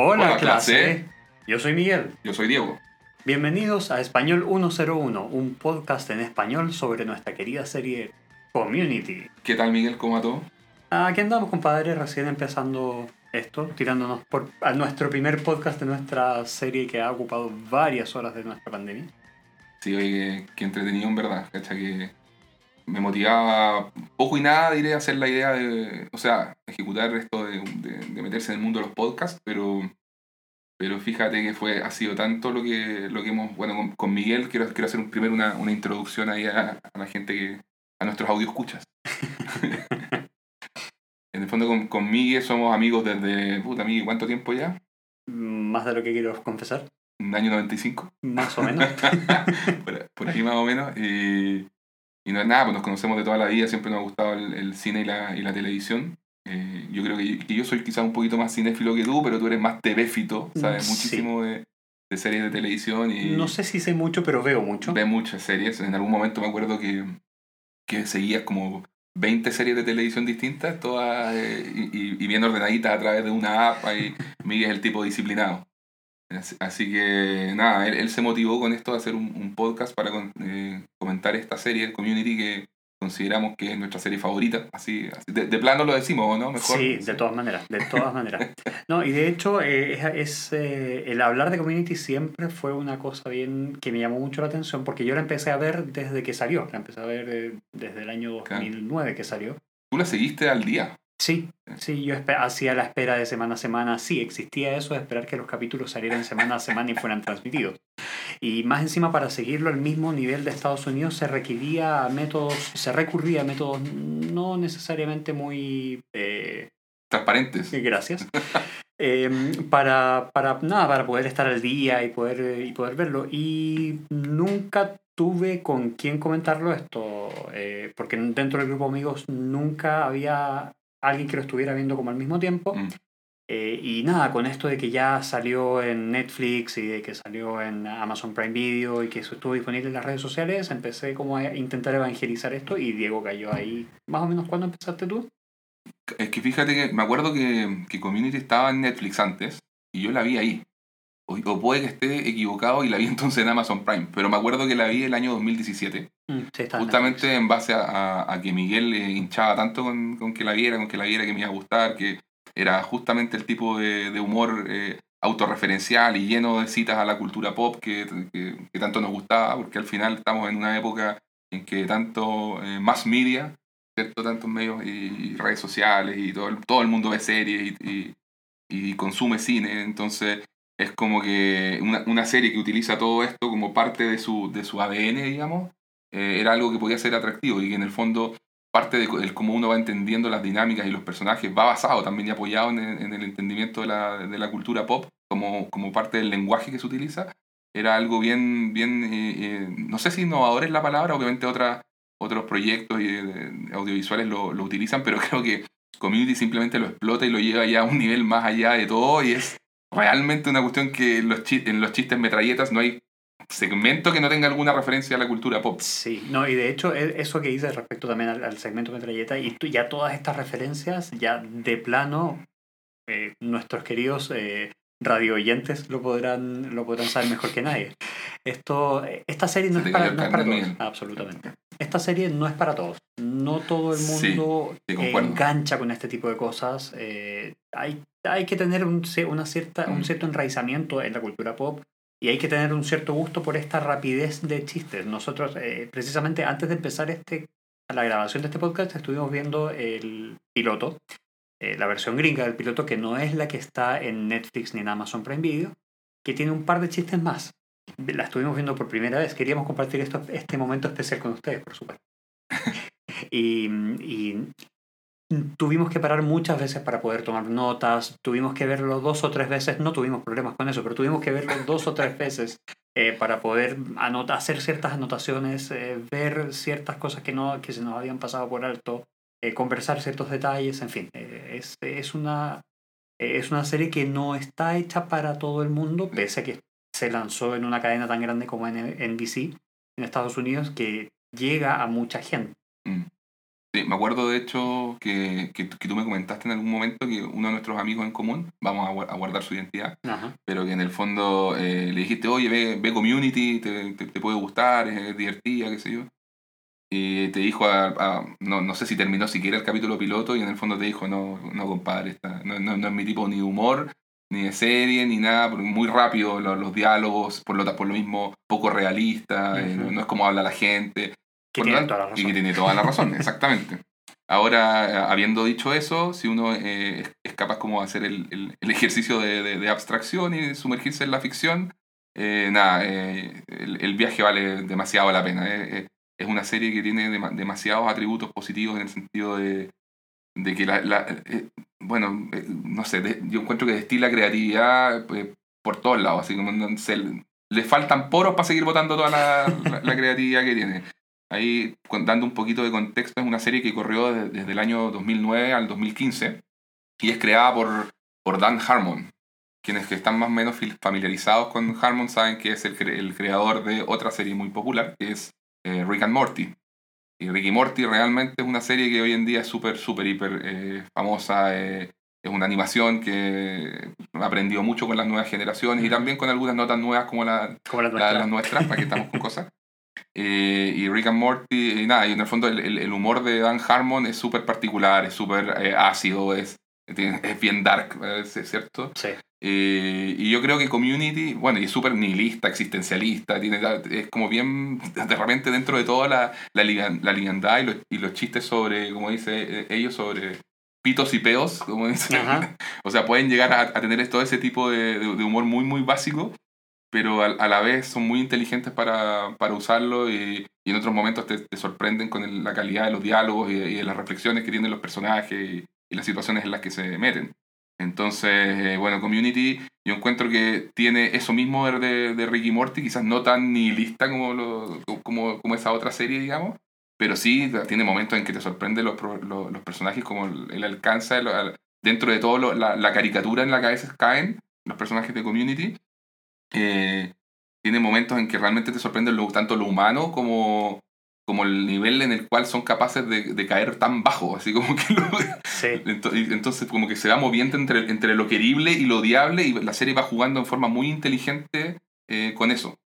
Hola, Hola, clase. clase. Yo soy Miguel. Yo soy Diego. Bienvenidos a Español 101, un podcast en español sobre nuestra querida serie Community. ¿Qué tal, Miguel? ¿Cómo todo? Aquí andamos, compadre, recién empezando esto, tirándonos por a nuestro primer podcast de nuestra serie que ha ocupado varias horas de nuestra pandemia. Sí, oye, que, entretenido en verdad. ¿cacha? Que me motivaba poco y nada, diré, hacer la idea de, o sea, ejecutar esto de, de- de meterse en el mundo de los podcasts, pero, pero fíjate que fue, ha sido tanto lo que, lo que hemos, bueno, con, con Miguel quiero, quiero hacer un- primero una, una introducción ahí a, a la gente que, a nuestros audio escuchas. en el fondo con, con Miguel somos amigos desde, puta, Miguel, ¿cuánto tiempo ya? Más de lo que quiero confesar, Un año 95. más o menos. por, por ahí más o menos. Y, y no es nada, pues nos conocemos de toda la vida, siempre nos ha gustado el, el cine y la, y la televisión. Eh, yo creo que, que yo soy quizás un poquito más cinéfilo que tú, pero tú eres más tevéfito, sabes Sí. muchísimo de, de series de televisión y No sé si sé mucho, pero veo mucho. ves muchas series. En algún momento me acuerdo que, que seguías como 20 series de televisión distintas, todas eh, y, y- y bien ordenaditas a través de una app. Ahí, Miguel es el tipo disciplinado. Así- Así que nada, él, él se motivó con esto de hacer un, un podcast para con- eh, comentar esta serie, Community, que consideramos que es nuestra serie favorita. Así, así- de, de plano lo decimos, ¿no? Mejor. Sí, de todas maneras, de todas maneras. No, y de hecho, eh, es, es, eh, el hablar de community siempre fue una cosa bien que me llamó mucho la atención, porque yo la empecé a ver desde que salió, la empecé a ver eh, desde el año Claro. 2009 que salió. Tú la seguiste al día. Sí, sí, yo hacía la espera de semana a semana, sí, existía eso de esperar que los capítulos salieran semana a semana y fueran transmitidos. Y más encima para seguirlo al mismo nivel de Estados Unidos se requería a métodos, se recurría a métodos no necesariamente muy... eh, Transparentes. Sí, Gracias. Em, para, para, nada, para poder estar al día y poder, eh, y poder verlo. Y nunca tuve con quién comentarlo esto, eh, porque dentro del grupo amigos nunca había alguien que lo estuviera viendo como al mismo tiempo. Mm. Eh, y nada, con esto de que ya salió en Netflix y de que salió en Amazon Prime Video y que eso estuvo disponible en las redes sociales, empecé como a intentar evangelizar esto y Diego cayó ahí. Más o menos, ¿cuándo empezaste tú? Es que fíjate que me acuerdo que, que Community estaba en Netflix antes y yo la vi ahí. O, o puede que esté equivocado y la vi entonces en Amazon Prime, pero me acuerdo que la vi el año 2017, Mm, sí, justamente en base a, a- a que Miguel eh, hinchaba tanto con, con que la viera, con que la viera, que me iba a gustar, que era justamente el tipo de, de humor eh, autorreferencial y lleno de citas a la cultura pop que, que- que tanto nos gustaba, porque al final estamos en una época en que tanto eh, mass media, ¿cierto? tantos medios y, y redes sociales y todo el, todo el mundo ve series y, y- y consume cine, entonces es como que una, una serie que utiliza todo esto como parte de su, de su ADN, digamos, eh, era algo que podía ser atractivo y que en el fondo parte de el cómo uno va entendiendo las dinámicas y los personajes va basado también y apoyado en, en el entendimiento de la, de la cultura pop como, como parte del lenguaje que se utiliza. Era algo bien, bien eh, eh, no sé si innovador es la palabra, obviamente otras otros proyectos y, eh, audiovisuales lo, lo utilizan, pero creo que Community simplemente lo explota y lo lleva ya a un nivel más allá de todo y es realmente una cuestión que en los, en los chistes metralletas no hay segmento que no tenga alguna referencia a la cultura pop. Sí, no, y de hecho e- eso que dices respecto también al, al segmento metralleta y ya todas estas referencias, ya de plano, eh, nuestros queridos eh, radio oyentes lo podrán, lo podrán saber mejor que nadie. Esto, esta serie no Se es para, no es para todos, absolutamente. Esta serie no es para todos. No todo el mundo sí, engancha con este tipo de cosas. Eh, hay, hay que tener un, una cierta, un Mm. cierto enraizamiento en la cultura pop y hay que tener un cierto gusto por esta rapidez de chistes. Nosotros, eh, precisamente antes de empezar este, la grabación de este podcast, estuvimos viendo el piloto, eh, la versión gringa del piloto, que no es la que está en Netflix ni en Amazon Prime Video, que tiene un par de chistes más. La estuvimos viendo por primera vez. Queríamos compartir esto, este momento especial con ustedes, por supuesto. y, y tuvimos que parar muchas veces para poder tomar notas, tuvimos que verlo dos o tres veces, no tuvimos problemas con eso, pero tuvimos que verlo dos o tres veces eh, para poder hacer ciertas anotaciones, eh, ver ciertas cosas que, no, que se nos habían pasado por alto, eh, conversar ciertos detalles, en fin, eh, es, es, una, es una serie que no está hecha para todo el mundo, pese a que se lanzó en una cadena tan grande como en NBC en Estados Unidos, que llega a mucha gente. Mm. Sí, me acuerdo de hecho que, que, que tú me comentaste en algún momento que uno de nuestros amigos en común, vamos a, a guardar su identidad, Ajá. pero que en el fondo eh, le dijiste, oye, ve, ve Community, te, te, te puede gustar, es divertida, qué sé yo. Y te dijo, a, a- no, no sé si terminó siquiera el capítulo piloto y en el fondo te dijo, no, no compadre, esta, no, no, no es mi tipo ni de humor, ni de serie, ni nada, porque muy rápido lo- los, diálogos, por lo, por lo mismo poco realista, eh, no, no es como habla la gente. Que tiene tanto- toda la Y que razón. tiene toda la razón, exactamente. Ahora, eh, habiendo dicho eso, si uno eh, es- capaz como de hacer el, el- el ejercicio de, de- de abstracción y sumergirse en la ficción, eh, nada, eh, el, el viaje vale demasiado la pena. eh, eh, es una serie que tiene dema- demasiados atributos positivos en el sentido de, de que la, la- eh, bueno, eh, no sé, de- yo encuentro que destila creatividad eh, por todos lados, así como no sé, le faltan poros para seguir botando toda la, la- la creatividad que tiene. Ahí, dando un poquito de contexto, es una serie que corrió de- desde el año 2009 al 2015 y es creada por, por Dan Harmon. Quienes que están más o menos familiarizados con Harmon saben que es el, cre- el creador de otra serie muy popular, que es eh, Rick and Morty. Y Rick y Morty realmente es una serie que hoy en día es súper, súper, hiper eh, famosa. eh, es una animación que aprendió mucho con las nuevas generaciones y también con algunas notas nuevas como la, Como la las nuestras, para que estamos con cosas. Eh, y Rick and Morty, y nada, y en el fondo el, el- el humor de Dan Harmon es súper particular, es súper eh, ácido, es, es bien dark, es cierto. Sí. Eh, y yo creo que Community, bueno, y es súper nihilista, existencialista, tiene, es como bien, de repente dentro de toda la, la, la liviandad y los, y los chistes sobre, como dice eh, ellos, sobre pitos y peos, como dicen. O sea, pueden llegar a, a tener todo ese tipo de, de- de humor muy, muy básico, pero a, a la vez son muy inteligentes para, para usarlo y, y en otros momentos te, te sorprenden con el- la calidad de los diálogos y de las reflexiones que tienen los personajes y, las situaciones en las que se meten. Entonces, eh, bueno, Community yo encuentro que tiene eso mismo de, de, Ricky Morty, quizás no tan nihilista como, lo, como, como esa otra serie, digamos, pero sí tiene momentos en que te sorprenden los, los, personajes, como el, el alcance, de lo- al- dentro de todo la, la caricatura en la que a veces caen los personajes de Community. eh, tiene momentos en que realmente te sorprende tanto lo humano como, como el nivel en el cual son capaces de, de caer tan bajo, así como que lo, Sí. Entonces, como que se va moviendo entre, entre lo querible y lo odiable, y la serie va jugando en forma muy inteligente eh, con eso.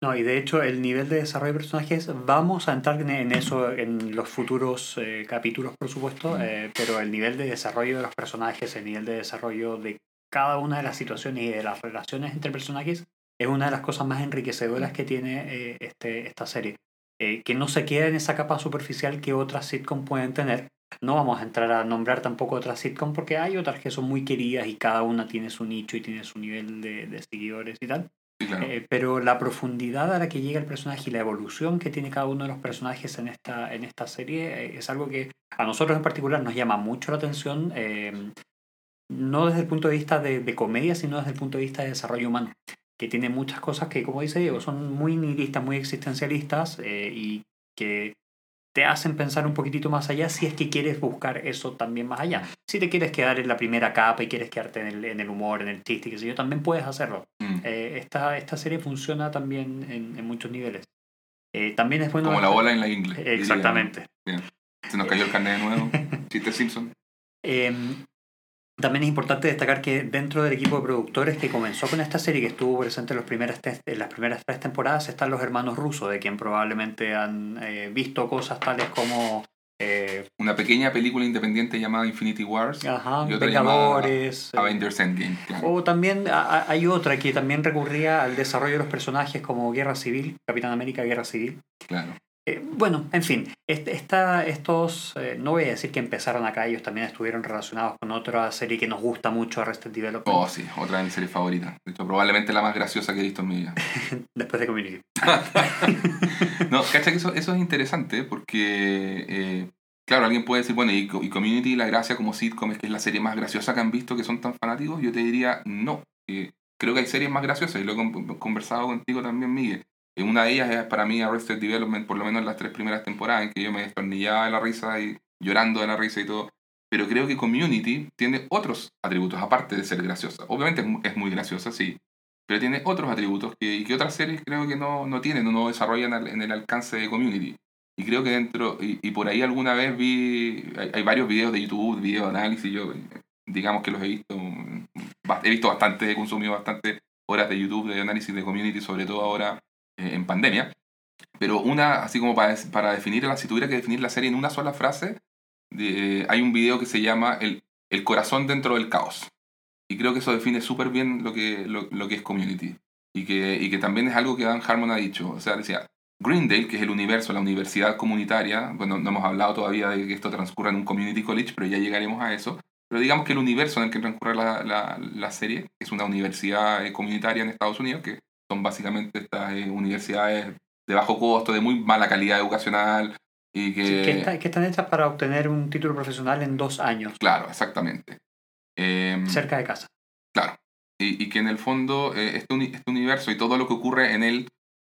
No, y de hecho el nivel de desarrollo de personajes, vamos a entrar en, eso en los futuros eh, capítulos, por supuesto, eh, pero el nivel de desarrollo de los personajes, el nivel de desarrollo de cada una de las situaciones y de las relaciones entre personajes, es una de las cosas más enriquecedoras que tiene este, esta serie. Eh, que no se queda en esa capa superficial que otras sitcom pueden tener. No vamos a entrar a nombrar tampoco otras sitcom porque hay otras que son muy queridas y cada una tiene su nicho y tiene su nivel de, de seguidores y tal. Claro. Eh, pero la profundidad a la que llega el personaje y la evolución que tiene cada uno de los personajes en esta, en esta serie eh, es algo que a nosotros en particular nos llama mucho la atención, eh, no desde el punto de vista de, de comedia, sino desde el punto de vista de desarrollo humano, que tiene muchas cosas que, como dice Diego, son muy nihilistas, muy existencialistas eh, y que te hacen pensar un poquitito más allá si es que quieres buscar eso también más allá. Si te quieres quedar en la primera capa y quieres quedarte en el, en el humor, en el chiste, qué sé yo, también puedes hacerlo. Mm. Eh, esta, esta serie funciona también en, en muchos niveles. Eh, también es bueno. Como la ola en la ingle. diría. Exactamente. Se nos cayó el carnet de nuevo. Chiste Simpson. Eh, también es importante destacar que dentro del equipo de productores que comenzó con esta serie, que estuvo presente en, los primeras te- en las primeras tres temporadas, están los hermanos rusos, de quien probablemente han eh, visto cosas tales como eh, Una pequeña película independiente llamada Infinity Wars. ajá, Y otra Vengadores. eh, Avengers Endgame. Claro. O también a- hay otra que también recurría al desarrollo de los personajes como Guerra Civil, Capitán América, Guerra Civil. claro. Eh, bueno, en fin, este- esta, estos, eh, no voy a decir que empezaron acá, ellos también estuvieron relacionados con otra serie que nos gusta mucho, Arrested Development, Oh, sí, otra de mis series favoritas. De hecho, probablemente la más graciosa que he visto en mi vida. después de Community. No, cacha que eso, eso es interesante porque, eh, claro, alguien puede decir, bueno, y, y Community, la gracia como sitcom es que es la serie más graciosa que han visto que son tan fanáticos. Yo te diría, no. Creo que hay series más graciosas y lo he con- conversado contigo también, Miguel. Una de ellas es para mí Arrested Development, por lo menos las tres primeras temporadas, en que yo me destornillaba de la risa y llorando de la risa y todo. Pero creo que Community tiene otros atributos, aparte de ser graciosa. Obviamente es mu- es muy graciosa, sí, pero tiene otros atributos que, y que otras series creo que no, no tienen o no desarrollan en el alcance de Community. Y creo que dentro, y, por ahí alguna vez vi, hay, varios videos de YouTube, videos de análisis, yo digamos que los he visto, he visto bastante, he consumido bastante horas de YouTube de análisis de community, sobre todo ahora eh, en pandemia. Pero una, así como para, para definirla, si tuviera que definir la serie en una sola frase, de, hay un video que se llama el, el corazón dentro del caos. Y creo que eso define súper bien lo que, lo, lo, que es community. Y que, y que también es algo que Dan Harmon ha dicho. O sea, decía, Greendale, que es el universo, la universidad comunitaria, bueno, no hemos hablado todavía de que esto transcurra en un community college, pero ya llegaremos a eso. Pero digamos que el universo en el que transcurre la, la, la serie es una universidad eh, comunitaria en Estados Unidos, que son básicamente estas eh, universidades de bajo costo, de muy mala calidad educacional, y que... que, están hechas para obtener un título profesional en dos años. Claro, exactamente. Em, Cerca de casa. Claro. Y, y que en el fondo eh, este, este, universo y todo lo que ocurre en él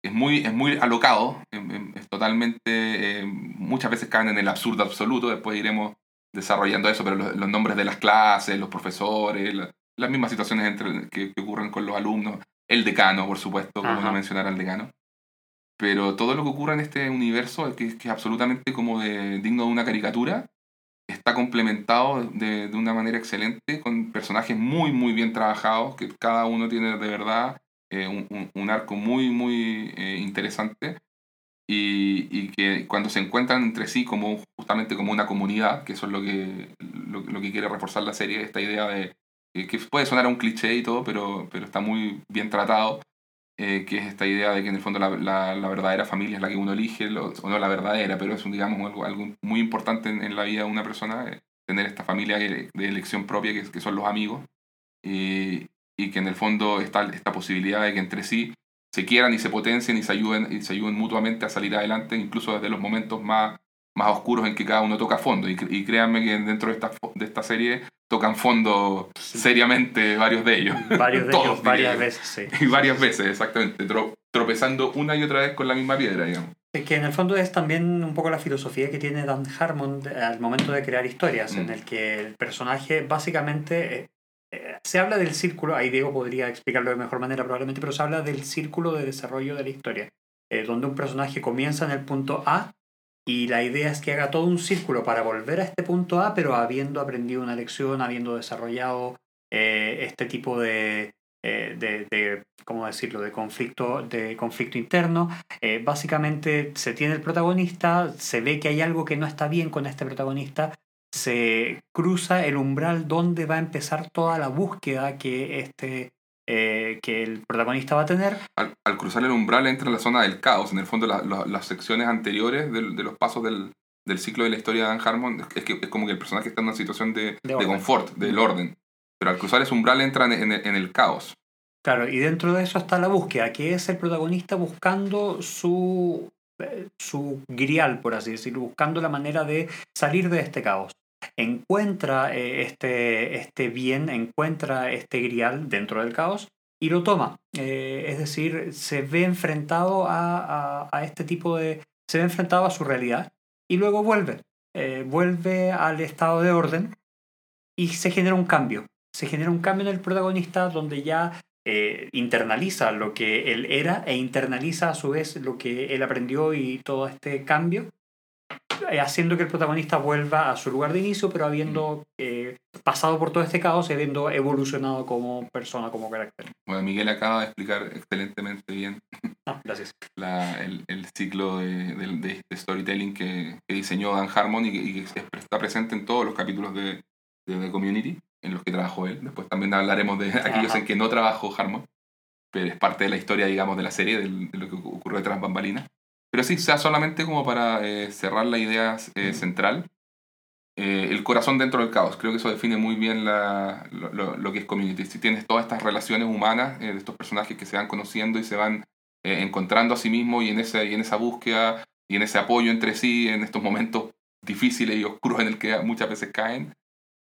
es muy, es muy alocado, em, em, es totalmente, muchas veces caen en el absurdo absoluto, después iremos desarrollando eso, pero los, nombres de las clases, los profesores, las mismas situaciones entre, que, ocurren con los alumnos, el decano, por supuesto, como no mencionar al decano. Pero todo lo que ocurre en este universo, que, que es absolutamente como de, digno de una caricatura, está complementado de, de, una manera excelente con personajes muy, muy bien trabajados, que cada uno tiene de verdad eh, un, un, arco muy, muy eh, interesante y, y, que cuando se encuentran entre sí como justamente como una comunidad, que eso es lo que, lo, lo que quiere reforzar la serie, esta idea de que puede sonar a un cliché y todo, pero, pero está muy bien tratado eh, que es esta idea de que en el fondo la, la, verdadera familia es la que uno elige, o no la verdadera, pero es un, digamos, algo, algo muy importante en, en, la vida de una persona, eh, tener esta familia de elección propia que, que son los amigos, y, y, que en el fondo está esta posibilidad de que entre sí se quieran y se potencien y se ayuden, y se ayuden mutuamente a salir adelante, incluso desde los momentos más, más oscuros en que cada uno toca fondo. Y, y créanme que dentro de esta, de esta serie tocan fondo seriamente varios de ellos. Varios de ellos, varias veces, sí. Y varias veces, exactamente, tropezando una y otra vez con la misma piedra, digamos. Es que en el fondo es también un poco la filosofía que tiene Dan Harmon al momento de crear historias, en mm. el que el personaje básicamente... Eh, eh, se habla del círculo, ahí Diego podría explicarlo de mejor manera probablemente, pero se habla del círculo de desarrollo de la historia, eh, donde un personaje comienza en el punto A y la idea es que haga todo un círculo para volver a este punto A, pero habiendo aprendido una lección, habiendo desarrollado eh, este tipo de, eh, de, de, ¿cómo decirlo?, de conflicto, de conflicto interno. Eh, básicamente se tiene el protagonista, se ve que hay algo que no está bien con este protagonista, se cruza el umbral donde va a empezar toda la búsqueda que este eh, que el protagonista va a tener. Al, cruzar el umbral entra en la zona del caos. En el fondo, las secciones anteriores de, de los pasos del, del, ciclo de la historia de Dan Harmon es que es como que el personaje está en una situación de, de, confort, del orden. Pero al cruzar ese umbral entra en, en, el caos. Claro, y dentro de eso está la búsqueda, que es el protagonista buscando su, eh, su grial, por así decirlo, buscando la manera de salir de este caos encuentra eh, este, este bien, encuentra este grial dentro del caos y lo toma. Eh, es decir, se ve enfrentado a, a, este tipo de... se ve enfrentado a su realidad y luego vuelve. Eh, vuelve al estado de orden y se genera un cambio. Se genera un cambio en el protagonista donde ya internaliza lo que él era e internaliza a su vez lo que él aprendió y todo este cambio haciendo que el protagonista vuelva a su lugar de inicio, pero habiendo eh, pasado por todo este caos y habiendo evolucionado como persona, como carácter. Bueno, Miguel acaba de explicar excelentemente bien ah, gracias. La, el, el, ciclo de, de, de storytelling que, que, diseñó Dan Harmon y que, y que, está presente en todos los capítulos de, de, Community en los que trabajó él. Después también hablaremos de aquellos en que no trabajó Harmon, pero es parte de la historia, digamos, de la serie, de, lo que ocurre detrás bambalinas. Pero sí, sea solamente como para eh, cerrar la idea eh, central, eh, el corazón dentro del caos. Creo que eso define muy bien la, lo, lo, que es community. Si tienes todas estas relaciones humanas de estos personajes que se van conociendo y se van encontrando a sí mismos y en, ese, y en esa búsqueda y en ese apoyo entre sí, en estos momentos difíciles y oscuros en el que muchas veces caen,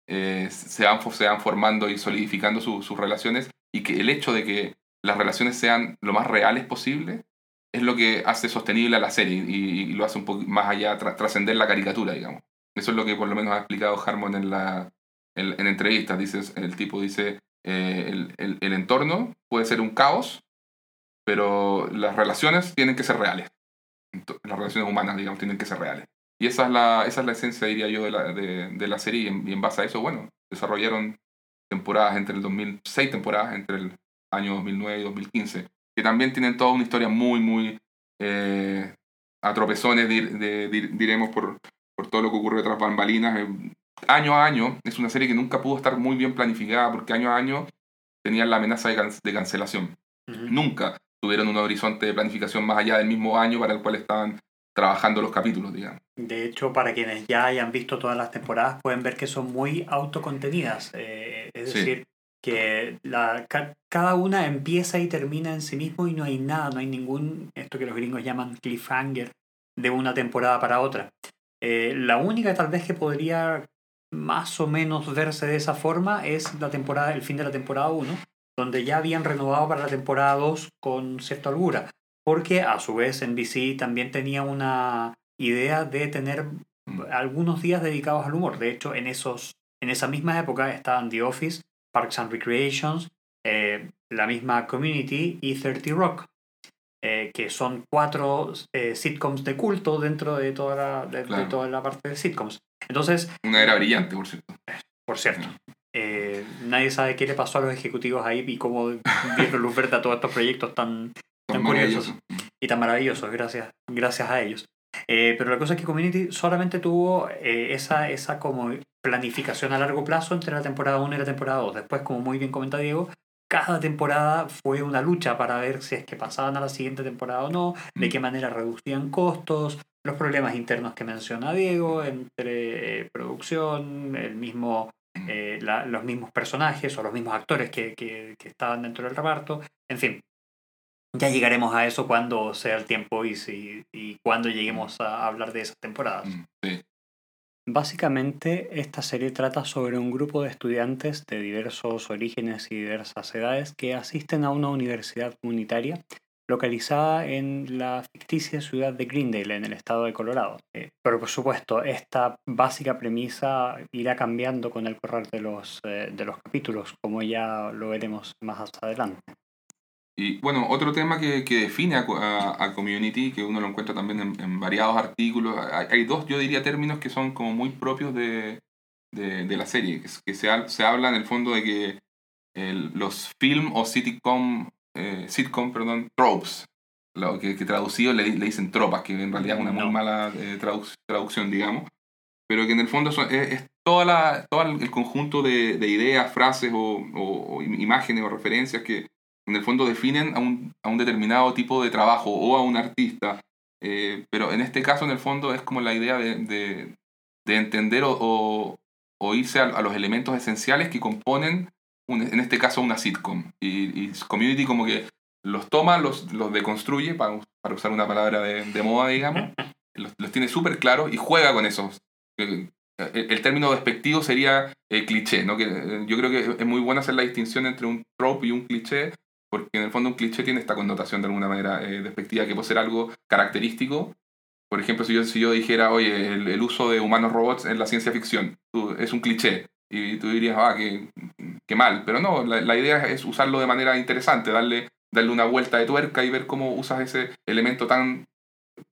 se, van, se van formando y solidificando sus relaciones y que el hecho de que las relaciones sean lo más reales posible es lo que hace sostenible a la serie y, lo hace un poco más allá, trascender la caricatura, digamos. Eso es lo que por lo menos ha explicado Harmon en, la, en, entrevistas. Dice, el tipo dice, eh, el, el, el, entorno puede ser un caos, pero las relaciones tienen que ser reales. las relaciones humanas, digamos, tienen que ser reales. Y esa es la, esa es la esencia, diría yo, de la, de, de la serie. Y en, y en, base a eso, bueno, desarrollaron temporadas entre el 2006 temporadas entre el año 2009 y 2015, que también tienen toda una historia muy, muy eh, a tropezones, de, diremos, por, por todo lo que ocurre tras bambalinas. Eh, año a año, es una serie que nunca pudo estar muy bien planificada porque año a año tenían la amenaza de, de cancelación. Nunca tuvieron un horizonte de planificación más allá del mismo año para el cual estaban trabajando los capítulos, digamos. De hecho, para quienes ya hayan visto todas las temporadas, pueden ver que son muy autocontenidas. Eh, es decir, que la, cada una empieza y termina en sí mismo y no hay nada, no hay ningún, esto que los gringos llaman cliffhanger, de una temporada para otra. Eh, la única tal vez que podría más o menos verse de esa forma es la temporada, el fin de la temporada 1, donde ya habían renovado para la temporada 2 con cierta holgura, porque a su vez NBC también tenía una idea de tener algunos días dedicados al humor. De hecho, en, esos, en esa misma época estaban The Office, Parks and Recreations, eh, la misma Community y 30 Rock, eh, que son cuatro eh, sitcoms de culto dentro de toda la, de, toda la parte de sitcoms. Entonces... Una era brillante, por cierto. Por cierto. nadie sabe qué le pasó a los ejecutivos ahí y cómo vieron luz verde a todos estos proyectos tan, tan curiosos y tan maravillosos, gracias, gracias a ellos. Eh, pero la cosa es que Community solamente tuvo eh, esa, esa como planificación a largo plazo entre la temporada 1 y la temporada 2. Después, como muy bien comenta Diego, cada temporada fue una lucha para ver si es que pasaban a la siguiente temporada o no, de qué manera reducían costos, los problemas internos que menciona Diego entre eh, producción, el mismo, los mismos personajes o los mismos actores que, que, que estaban dentro del reparto, en fin, ya llegaremos a eso cuando sea el tiempo y, si, y cuando lleguemos a hablar de esas temporadas. Mm, Básicamente, esta serie trata sobre un grupo de estudiantes de diversos orígenes y diversas edades que asisten a una universidad comunitaria localizada en la ficticia ciudad de Greendale, en el estado de Colorado. Eh, pero por supuesto, esta básica premisa irá cambiando con el correr de los, eh, de los capítulos, como ya lo veremos más adelante. Y bueno, otro tema que, que define a, a, Community, que uno lo encuentra también en, variados artículos, hay, dos, yo diría, términos que son como muy propios de, de, de la serie, que, se, se, habla en el fondo de que el, los film o sitcom, eh, sitcom perdón, tropes, lo que, que traducido le, le, dicen tropas, que en realidad es una muy mala eh, traducción, digamos, pero que en el fondo es, toda la, todo el conjunto de, de ideas, frases o, o, imágenes o referencias que en el fondo definen a un, a un determinado tipo de trabajo o a un artista. Eh, pero en este caso, en el fondo, es como la idea de, de, de entender o, o, irse a, los elementos esenciales que componen, en este caso, una sitcom. Y, y, Community como que los toma, los, los deconstruye, para, para usar una palabra de, de moda, digamos, los, los tiene súper claros y juega con esos. El, el término despectivo sería el cliché, ¿no? Que yo creo que es muy bueno hacer la distinción entre un trope y un cliché, porque en el fondo un cliché tiene esta connotación de alguna manera eh, despectiva que puede ser algo característico. Por ejemplo, si yo, si yo dijera, oye, el, uso de humanos robots en la ciencia ficción es un cliché, y tú dirías, ah, qué, qué mal. Pero no, la, la, idea es usarlo de manera interesante, darle, darle una vuelta de tuerca y ver cómo usas ese elemento tan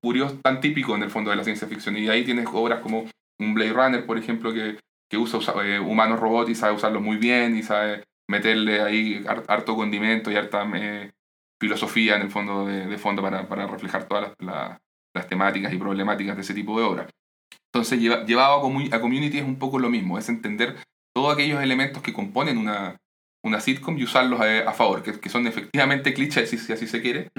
curioso, tan típico en el fondo de la ciencia ficción. Y ahí tienes obras como un Blade Runner, por ejemplo, que, que usa, eh, humanos robots y sabe usarlos muy bien y sabe meterle ahí harto condimento y harta eh, filosofía en el fondo de, fondo para, para, reflejar todas las, las, temáticas y problemáticas de ese tipo de obra. Entonces, llevado a, a, Community es un poco lo mismo, es entender todos aquellos elementos que componen una, una sitcom y usarlos a, a favor, que, que, son efectivamente clichés, si, así se quiere,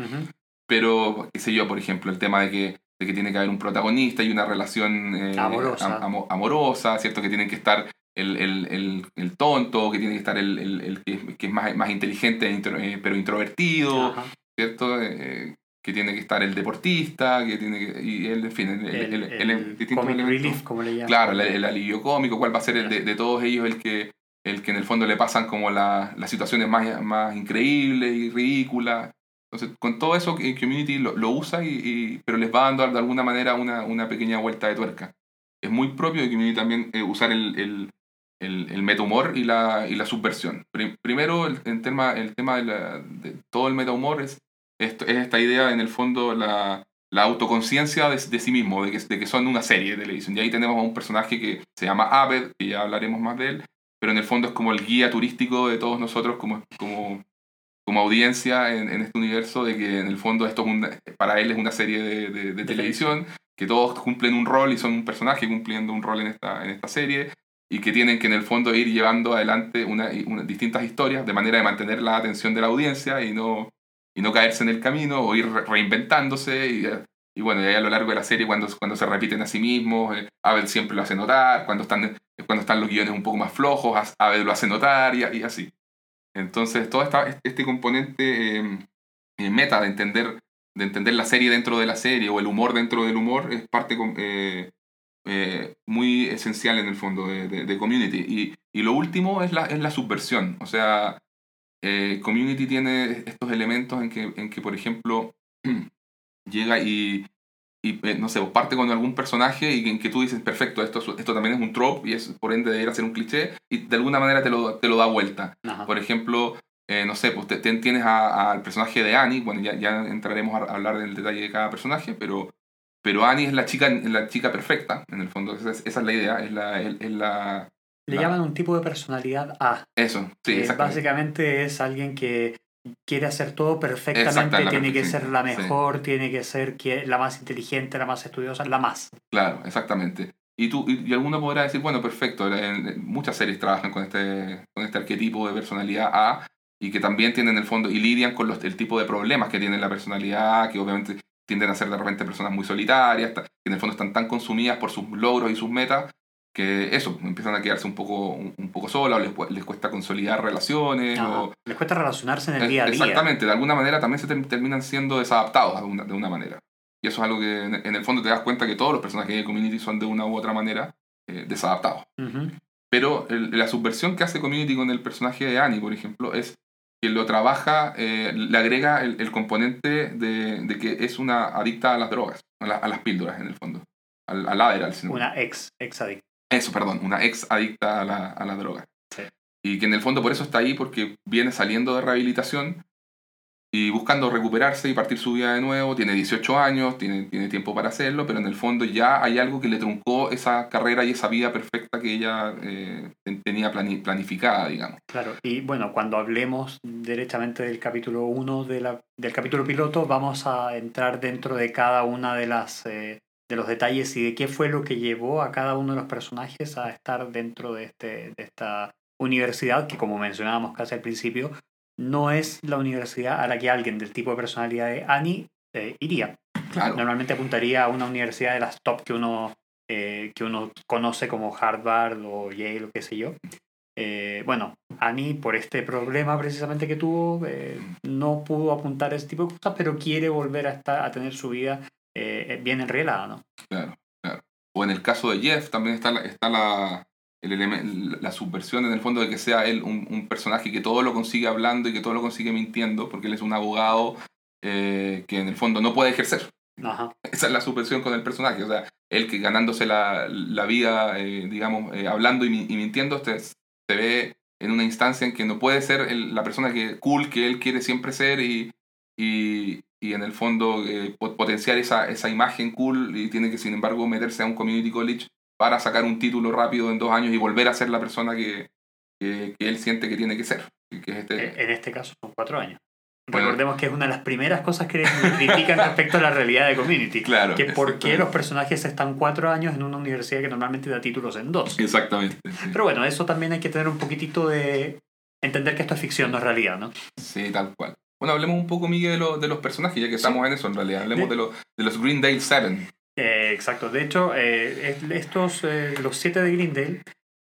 pero, qué sé yo, por ejemplo, el tema de que, de que tiene que haber un protagonista y una relación eh, amorosa. amorosa, ¿cierto? Que tienen que estar el, el, el, tonto, que tiene que estar el, que, que, es más, más inteligente eh, pero introvertido, ¿cierto? Eh, que tiene que estar el deportista, que tiene que, y el, en fin, el, el, relief, como le llaman. Claro, el, alivio cómico, cuál va a ser el de, de, todos ellos el que, el que en el fondo le pasan como la, las situaciones más, más increíbles y ridículas. Entonces, con todo eso, Community lo, lo usa, y, y, pero les va dando de alguna manera una, una pequeña vuelta de tuerca. Es muy propio de Community también eh, usar el, el, el metahumor y la, y la subversión. primero, el, tema, el tema de, la, de todo el metahumor es, es, es esta idea, en el fondo, la, la autoconciencia de, de, sí mismo, de que, de que son una serie de televisión. Y ahí tenemos a un personaje que se llama Abed, que ya hablaremos más de él, pero en el fondo es como el guía turístico de todos nosotros como, como, como audiencia en, en este universo, de que en el fondo esto es para él es una serie de, de, televisión, que todos cumplen un rol y son un personaje cumpliendo un rol en esta, en esta serie, y que tienen que en el fondo ir llevando adelante una, una, distintas historias de manera de mantener la atención de la audiencia y no, y no caerse en el camino o ir reinventándose. Y, y bueno, y a lo largo de la serie, cuando, cuando se repiten a sí mismos, eh, Abel siempre lo hace notar, cuando están, cuando están los guiones un poco más flojos, Abel lo hace notar y, y así. Entonces, todo esta, este componente em, eh, meta de entender, de entender la serie dentro de la serie o el humor dentro del humor es parte eh, eh, muy esencial en el fondo de, de, de Community. Y, y, lo último es la, es la subversión. O sea, eh, Community tiene estos elementos en que, en que por ejemplo, llega y, y eh, no sé, parte con algún personaje y en que tú dices, perfecto, esto, esto también es un trope y es por ende debería ser un cliché y de alguna manera te lo, te lo da vuelta. Ajá. Por ejemplo, eh, no sé, pues te, te, tienes al personaje de Annie, bueno, ya, ya entraremos a hablar del detalle de cada personaje, pero, pero Annie es la chica, la chica perfecta, en el fondo, esa es, esa es la idea, es la... Es, es la Le la- llaman un tipo de personalidad A. Eso, sí, exactamente. básicamente es alguien que quiere hacer todo perfectamente, tiene que sí, ser la sí. mejor, tiene que ser la más inteligente, la más estudiosa, la más. Claro, exactamente. Y, tú, y, alguno podrá decir, bueno, perfecto, en- en muchas series trabajan con este, con este arquetipo de personalidad A y que también tienen el fondo y lidian con los, el tipo de problemas que tiene la personalidad A, que obviamente tienden a ser de repente personas muy solitarias, ta- que en el fondo están tan consumidas por sus logros y sus metas, que eso, empiezan a quedarse un poco, un, poco solas, o les, cuesta consolidar relaciones, Ajá. o, Les cuesta relacionarse en el Eh, día a día. Exactamente, de alguna manera también se ter- terminan siendo desadaptados de una, de una manera. Y eso es algo que en, en el fondo te das cuenta que todos los personajes de Community son de una u otra manera eh, desadaptados. Pero el- la subversión que hace Community con el personaje de Annie, por ejemplo, es que lo trabaja, eh, le agrega el, el componente de, de que es una adicta a las drogas, a, la- a las píldoras en el fondo, al, al Adderall. si no- Una ex, ex adicta. eso, perdón, una ex adicta a la, a la droga. Sí. Y que en el fondo por eso está ahí, porque viene saliendo de rehabilitación y buscando recuperarse y partir su vida de nuevo. Tiene 18 años, tiene, tiene tiempo para hacerlo, pero en el fondo ya hay algo que le truncó esa carrera y esa vida perfecta que ella eh, ten- tenía plani- planificada, digamos. Claro, y bueno, cuando hablemos directamente del capítulo 1 de del capítulo piloto, vamos a entrar dentro de cada una de las eh, de los detalles y de qué fue lo que llevó a cada uno de los personajes a estar dentro de, este, de esta universidad, que como mencionábamos casi al principio, no es la universidad a la que alguien del tipo de personalidad de Annie eh, iría. Claro, Normalmente apuntaría a una universidad de las top que uno, eh, que uno conoce como Harvard o Yale o qué sé yo. Eh, bueno, Annie, por este problema precisamente que tuvo, eh, no pudo apuntar a ese tipo de cosas, pero quiere volver a, estar, a tener su vida bien enrielada, ¿no? claro, claro. O en el caso de Jeff también está la, está la, el la subversión en el fondo de que sea él un, un personaje que todo lo consigue hablando y que todo lo consigue mintiendo, porque él es un abogado eh, que en el fondo no puede ejercer. Ajá. Esa es la subversión con el personaje. O sea, él que ganándose la, la vida, eh, digamos, eh, hablando y, y mintiendo, este, se ve en una instancia en que no puede ser el- la persona que cool que él quiere siempre ser y, y, y en el fondo po- potenciar esa, esa imagen cool y tiene que, sin embargo, meterse a un community college para sacar un título rápido en dos años y volver a ser la persona que, que, que él siente que tiene que ser. Que es este, Eh, En este caso son cuatro años. Bueno. Recordemos que es una de las primeras cosas que critican respecto a la realidad de Community. claro. Que por qué los personajes están cuatro años en una universidad que normalmente da títulos en dos. Exactamente. sí. Pero bueno, eso también hay que tener un poquitito de entender que esto es ficción, no es realidad, ¿no? Sí, tal cual. Bueno, hablemos un poco, Miguel, de, lo- de los personajes, ya que estamos en eso en realidad. Hablemos De- de, los de los Greendale Seven. Eh, exacto. De hecho, eh, es- estos, eh, los siete de Greendale,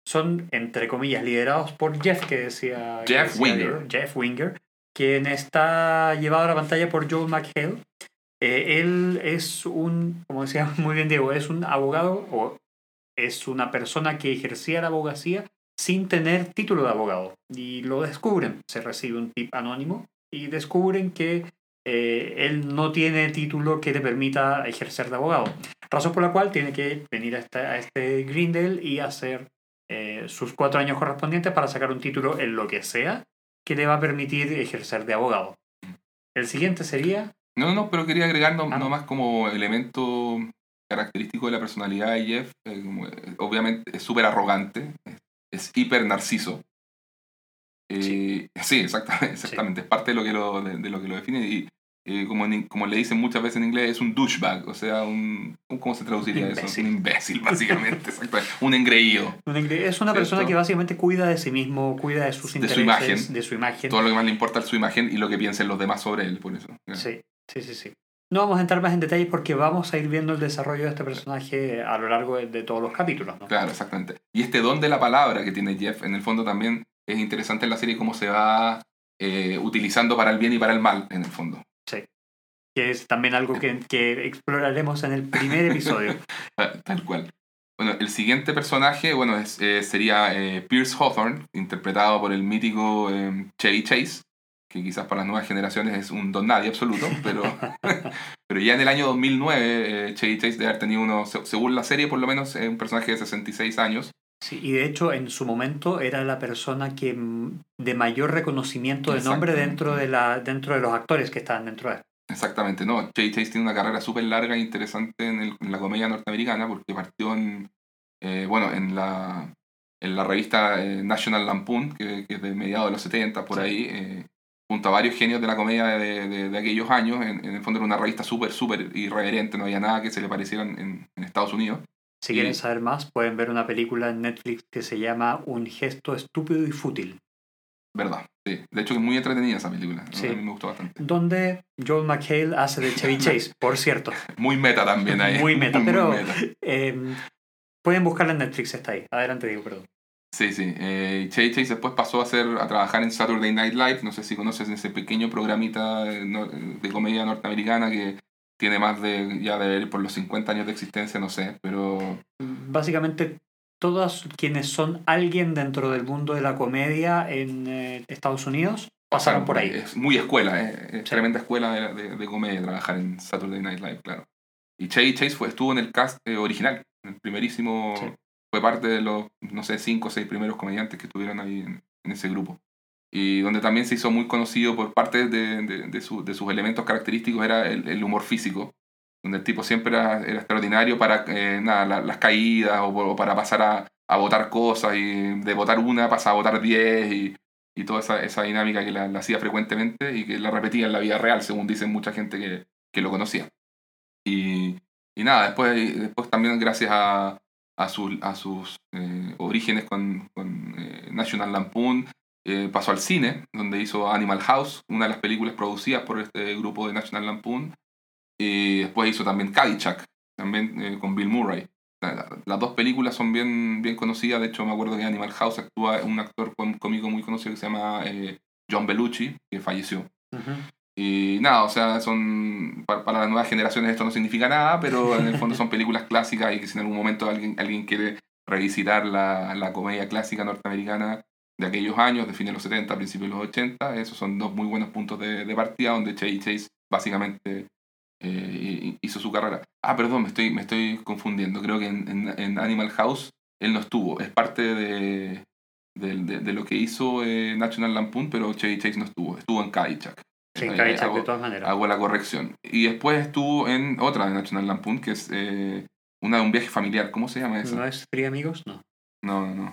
son, entre comillas, liderados por Jeff, que decía... que Jeff decía Winger. Jeff Winger, quien está llevado a la pantalla por Joel McHale. Él es un, como decía muy bien Diego, es un abogado o es una persona que ejercía la abogacía sin tener título de abogado. Y lo descubren. Se recibe un tip anónimo y descubren que eh, él no tiene título que le permita ejercer de abogado. Razón por la cual tiene que venir a este, a este Greendale y hacer eh, sus cuatro años correspondientes para sacar un título en lo que sea que le va a permitir ejercer de abogado. El siguiente sería No, no, pero quería agregar no, Ah. nomás como elemento característico de la personalidad de Jeff. eh, eh, obviamente es súper arrogante, es, es hiper narciso. Eh, sí, exactamente, exactamente. Es parte de lo que lo, de, de lo, que lo define. Y eh, como, en- como le dicen muchas veces en inglés, es un douchebag. O sea, un. ¿Cómo se traduciría eso? Un imbécil, básicamente. Un engreído. Un Es una ¿Cierto? persona que básicamente cuida de sí mismo, cuida de sus De su intereses, imagen. de su imagen. Todo lo que más le importa es su imagen y lo que piensen los demás sobre él, por eso. Sí, sí, sí, sí. No vamos a entrar más en detalles porque vamos a ir viendo el desarrollo de este personaje a lo largo de, de todos los capítulos. ¿no? Claro, exactamente. Y este don de la palabra que tiene Jeff, en el fondo también es interesante en la serie cómo se va eh, utilizando para el bien y para el mal, en el fondo. Que es también algo que, que exploraremos en el primer episodio. Ta- Tal cual. Bueno, el siguiente personaje, bueno, es, eh, sería eh, Pierce Hawthorne, interpretado por el mítico eh, Chevy Chase, que quizás para las nuevas generaciones es un don nadie absoluto, pero, pero ya en el año 2009 eh, Chevy Chase debe haber tenido uno, se- según la serie por lo menos, un personaje de 66 años. Sí, y de hecho en su momento era la persona que mm, de mayor reconocimiento de nombre dentro de, la, dentro de los actores que estaban dentro de él. Exactamente, no. Chevy Chase tiene una carrera súper larga e interesante en, el- en la comedia norteamericana porque partió en, eh, bueno, en la, en la revista eh, National Lampoon, que, que es de mediados de los 70, por Sí. ahí, eh, junto a varios genios de la comedia de, de- de aquellos años. En, en el fondo era una revista súper, súper irreverente, no había nada que se le pareciera en, en Estados Unidos. Si Y- quieren saber más, pueden ver una película en Netflix que se llama Un gesto estúpido y fútil, ¿Verdad? Sí. De hecho, es muy entretenida esa película. Sí. A mí me gustó bastante. donde Joel McHale hace de Chevy Chase, por cierto. Muy meta también ahí. Muy meta, pero- meta. Eh, pueden buscarla en Netflix, está ahí. Adelante, digo, perdón. Sí, sí. Eh, Chevy Chase después pasó a, hacer, a trabajar en Saturday Night Live. No sé si conoces ese pequeño programita eh, no- de comedia norteamericana que tiene más de, ya de por los 50 años de existencia, no sé. Pero Básicamente, todos quienes son alguien dentro del mundo de la comedia en eh, Estados Unidos pasaron por ahí. Es muy escuela, eh, es Sí. tremenda escuela de, de- de comedia trabajar en Saturday Night Live, claro. Y Chevy Chase fue, estuvo en el cast eh, original, en el primerísimo. Sí. Fue parte de los, no sé, cinco o seis primeros comediantes que estuvieron ahí en, en ese grupo. Y donde también se hizo muy conocido por parte de, de- su- de sus elementos característicos era el, el humor físico, donde el tipo siempre era, era extraordinario para eh, nada, la- las caídas o, o para pasar a, a votar cosas y de votar una pasa a votar diez y, y toda esa, esa dinámica que la, la hacía frecuentemente y que la repetía en la vida real, según dicen mucha gente que, que lo conocía. Y, y nada, después, después también gracias a, a, sus- a sus eh, orígenes con, con, eh, National Lampoon, eh, pasó al cine, donde hizo Animal House, una de las películas producidas por este grupo de National Lampoon. Y después hizo también Caddyshack, también eh, con Bill Murray. La- Las dos películas son bien, bien conocidas, de hecho me acuerdo que en Animal House actúa un actor cómico muy conocido que se llama eh, John Belushi, que falleció. Ujú. Y nada, o sea, son para, para las nuevas generaciones esto no significa nada, pero en el fondo son películas clásicas y que si en algún momento alguien, alguien quiere revisitar la, la comedia clásica norteamericana de aquellos años, de fines de los 70, principios de los 80, esos son dos muy buenos puntos de, de partida donde Chevy Chase básicamente eh, hizo su carrera. Ah, perdón, me estoy, me estoy confundiendo. Creo que en, en- en Animal House él no estuvo. Es parte de, de, de- de lo que hizo eh, National Lampoon, pero Chevy Chase no estuvo. Estuvo en Caddyshack. Sí, Eh, Caddyshack, hago- de todas maneras. hago la corrección. Y después estuvo en otra de National Lampoon, que es eh, una de un viaje familiar. ¿Cómo se llama eso? ¿No es Free Amigos? No. No, no, no.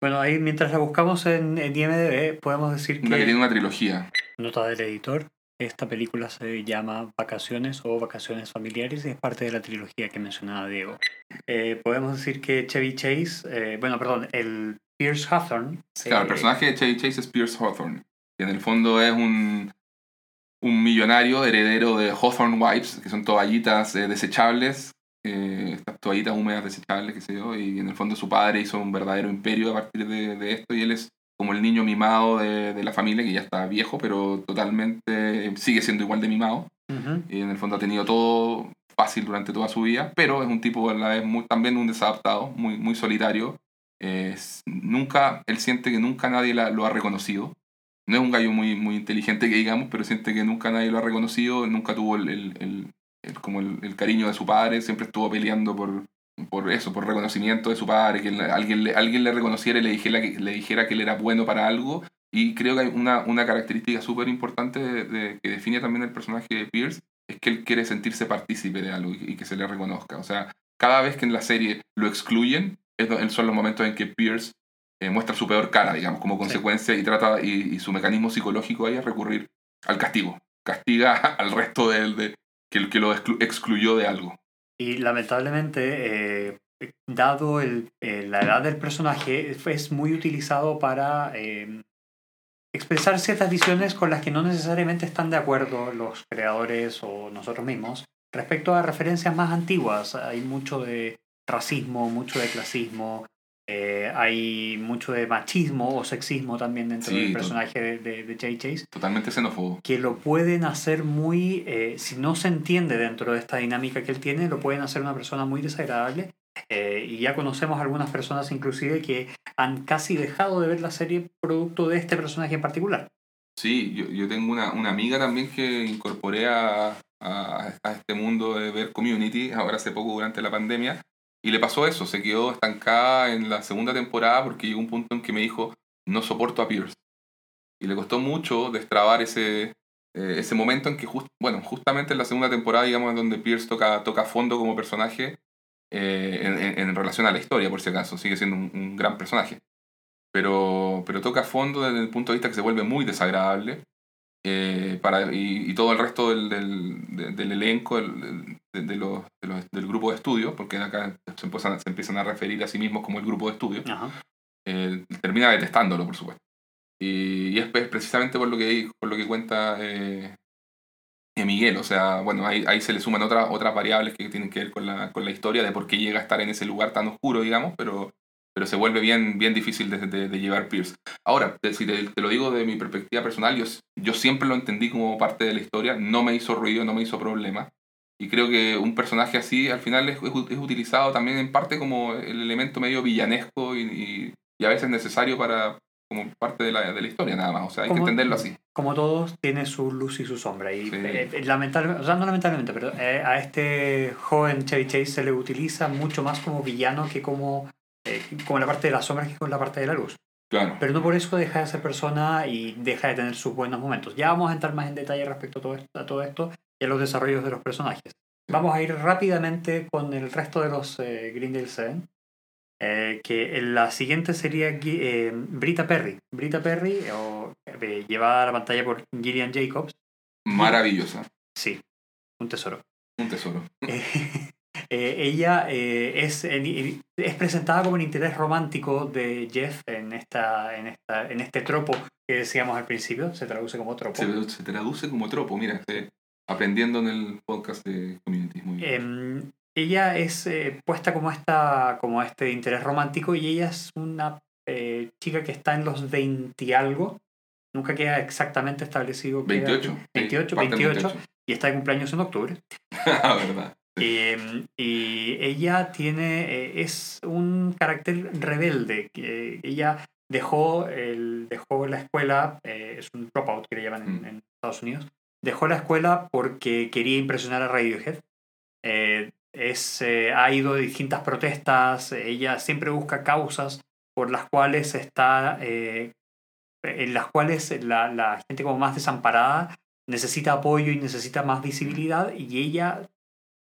Bueno, ahí mientras la buscamos en, en IMDb, podemos decir Una que tiene que, una trilogía. nota del editor, esta película se llama Vacaciones o Vacaciones Familiares y es parte de la trilogía que mencionaba Diego. Eh, podemos decir que Chevy Chase, eh, bueno, perdón, el Pierce Hawthorne. Claro, el eh, personaje de Chevy Chase es Pierce Hawthorne, que en el fondo es un, un millonario heredero de Hawthorne Wipes, que son toallitas eh, desechables, eh, estas toallitas húmedas desechables, qué sé yo, y en el fondo su padre hizo un verdadero imperio a partir de, de esto, y él es como el niño mimado de, de la familia, que ya está viejo, pero totalmente sigue siendo igual de mimado. y en el fondo ha tenido todo fácil durante toda su vida, pero es un tipo a la vez muy, también un desadaptado, muy, muy solitario. Es- nunca, él siente que nunca nadie la- lo ha reconocido. No es un gallo muy, muy inteligente que digamos, pero siente que nunca nadie lo ha reconocido, nunca tuvo el, el- el- el- como el, el cariño de su padre, siempre estuvo peleando por, por eso, por reconocimiento de su padre, que alguien le, alguien le reconociera y le dijera, que, le dijera que él era bueno para algo, Y creo que hay una, una característica súper importante de, que define también el personaje de Pierce, es que él quiere sentirse partícipe de algo y, que se le reconozca. O sea, cada vez que en la serie lo excluyen, es, son los momentos en que Pierce eh, muestra su peor cara, digamos, como consecuencia y trata, y, su mecanismo psicológico ahí es recurrir al castigo. Castiga al resto de él, de, que, que lo excluyó de algo. Y lamentablemente, eh, dado el, eh, la edad del personaje, es muy utilizado para em, expresar ciertas visiones con las que no necesariamente están de acuerdo los creadores o nosotros mismos respecto a referencias más antiguas. Hay mucho de racismo, mucho de clasismo, eh, hay mucho de machismo o sexismo también dentro del personaje de, de, de, Jay Chase. Totalmente xenófobo. Que lo pueden hacer muy, eh, si no se entiende dentro de esta dinámica que él tiene, lo pueden hacer una persona muy desagradable. Eh, y ya conocemos algunas personas inclusive que han casi dejado de ver la serie producto de este personaje en particular. Sí, yo, yo tengo una, una, amiga también que incorporé a, a, a este mundo de ver community ahora hace poco durante la pandemia y le pasó eso, se quedó estancada en la segunda temporada porque llegó un punto en que me dijo, no soporto a Pierce. Y le costó mucho destrabar ese, eh, ese momento en que, bueno, justamente en la segunda temporada, digamos, donde Pierce toca, toca fondo como personaje eh, en, relación a la historia, por si acaso, sigue siendo un, gran personaje. Pero, pero toca fondo desde el punto de vista que se vuelve muy desagradable. Eh, para, y, todo el resto del, del, del elenco, el, de, los, del grupo de estudio, porque acá se empiezan, se empiezan, a referir a sí mismos como el grupo de estudio, eh, termina detestándolo, por supuesto. Y, es precisamente por lo que, por lo que cuenta eh, Miguel, o sea, bueno, ahí, ahí se le suman otras otras variables que tienen que ver con la, con la historia de por qué llega a estar en ese lugar tan oscuro, digamos, pero, pero se vuelve bien, bien difícil de, de, llevar Pierce. Ahora, si te, te, lo digo de mi perspectiva personal, yo, yo siempre lo entendí como parte de la historia, no me hizo ruido, no me hizo problema. Y creo que un personaje así al final es, es, utilizado también en parte como el elemento medio villanesco y, y, a veces necesario para como parte de la, de la historia nada más. O sea, hay que entenderlo así. Como todos, tiene su luz y su sombra. Y eh, lamentablemente, o sea, no lamentablemente, pero eh, a este joven Chevy Chase se le utiliza mucho más como villano que como, eh, como la parte de la sombra que con la parte de la luz. Claro. Pero no por eso deja de ser persona y deja de tener sus buenos momentos. Ya vamos a entrar más en detalle respecto a todo esto, a todo esto y a los desarrollos de los personajes. Vamos a ir rápidamente con el resto de los eh, Grindel 7. Eh, que la siguiente sería eh, Brita Perry. Brita Perry, o, eh, llevada a la pantalla por Gillian Jacobs. Maravillosa. Sí, un tesoro. Un tesoro. Ella es, es presentada como el interés romántico de Jeff en, esta, en, esta, en este tropo que decíamos al principio. Se traduce como tropo. Se, se traduce como tropo, mira. Se, aprendiendo en el podcast de Community. Muy em, ella es eh, puesta como, esta, como este interés romántico y ella es una eh, chica que está en los 20 y algo. Nunca queda exactamente establecido. 28. 28, 28, y está de cumpleaños en octubre. ah, verdad. Em, y ella tiene, eh, es un carácter rebelde. ella dejó, el, dejó la escuela, es un dropout que le llaman en, mm. en Estados Unidos, Dejó la escuela porque quería impresionar a Radiohead. Eh, es, eh, ha ido a distintas protestas, ella siempre busca causas por las cuales está, eh, en las cuales la, la, gente como más desamparada necesita apoyo y necesita más visibilidad y ella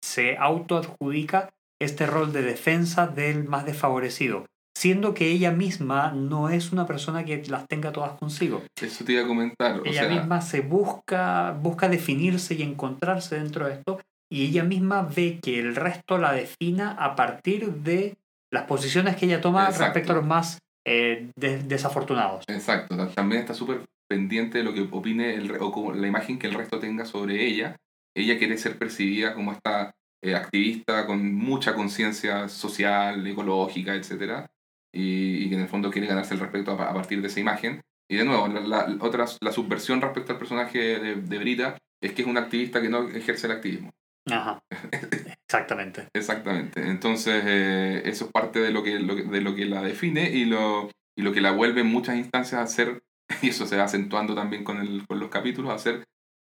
se autoadjudica este rol de defensa del más desfavorecido siendo que ella misma no es una persona que las tenga todas consigo. Eso te iba a comentar. ella misma se busca, busca definirse y encontrarse dentro de esto y ella misma ve que el resto la defina a partir de las posiciones que ella toma respecto a los más eh, desafortunados. Exacto, también está súper pendiente de lo que opine el, o la imagen que el resto tenga sobre ella. Ella quiere ser percibida como esta eh, activista con mucha conciencia social, ecológica, etc y, que en el fondo quiere ganarse el respeto a, partir de esa imagen. Y de nuevo, la, otra, la subversión respecto al personaje de, de, Brita es que es un activista que no ejerce el activismo. Ajá. Exactamente. Exactamente. Entonces, eh, eso es parte de lo, que, de lo que la define y lo, y lo que la vuelve en muchas instancias a ser, y eso se va acentuando también con, el, con los capítulos, a ser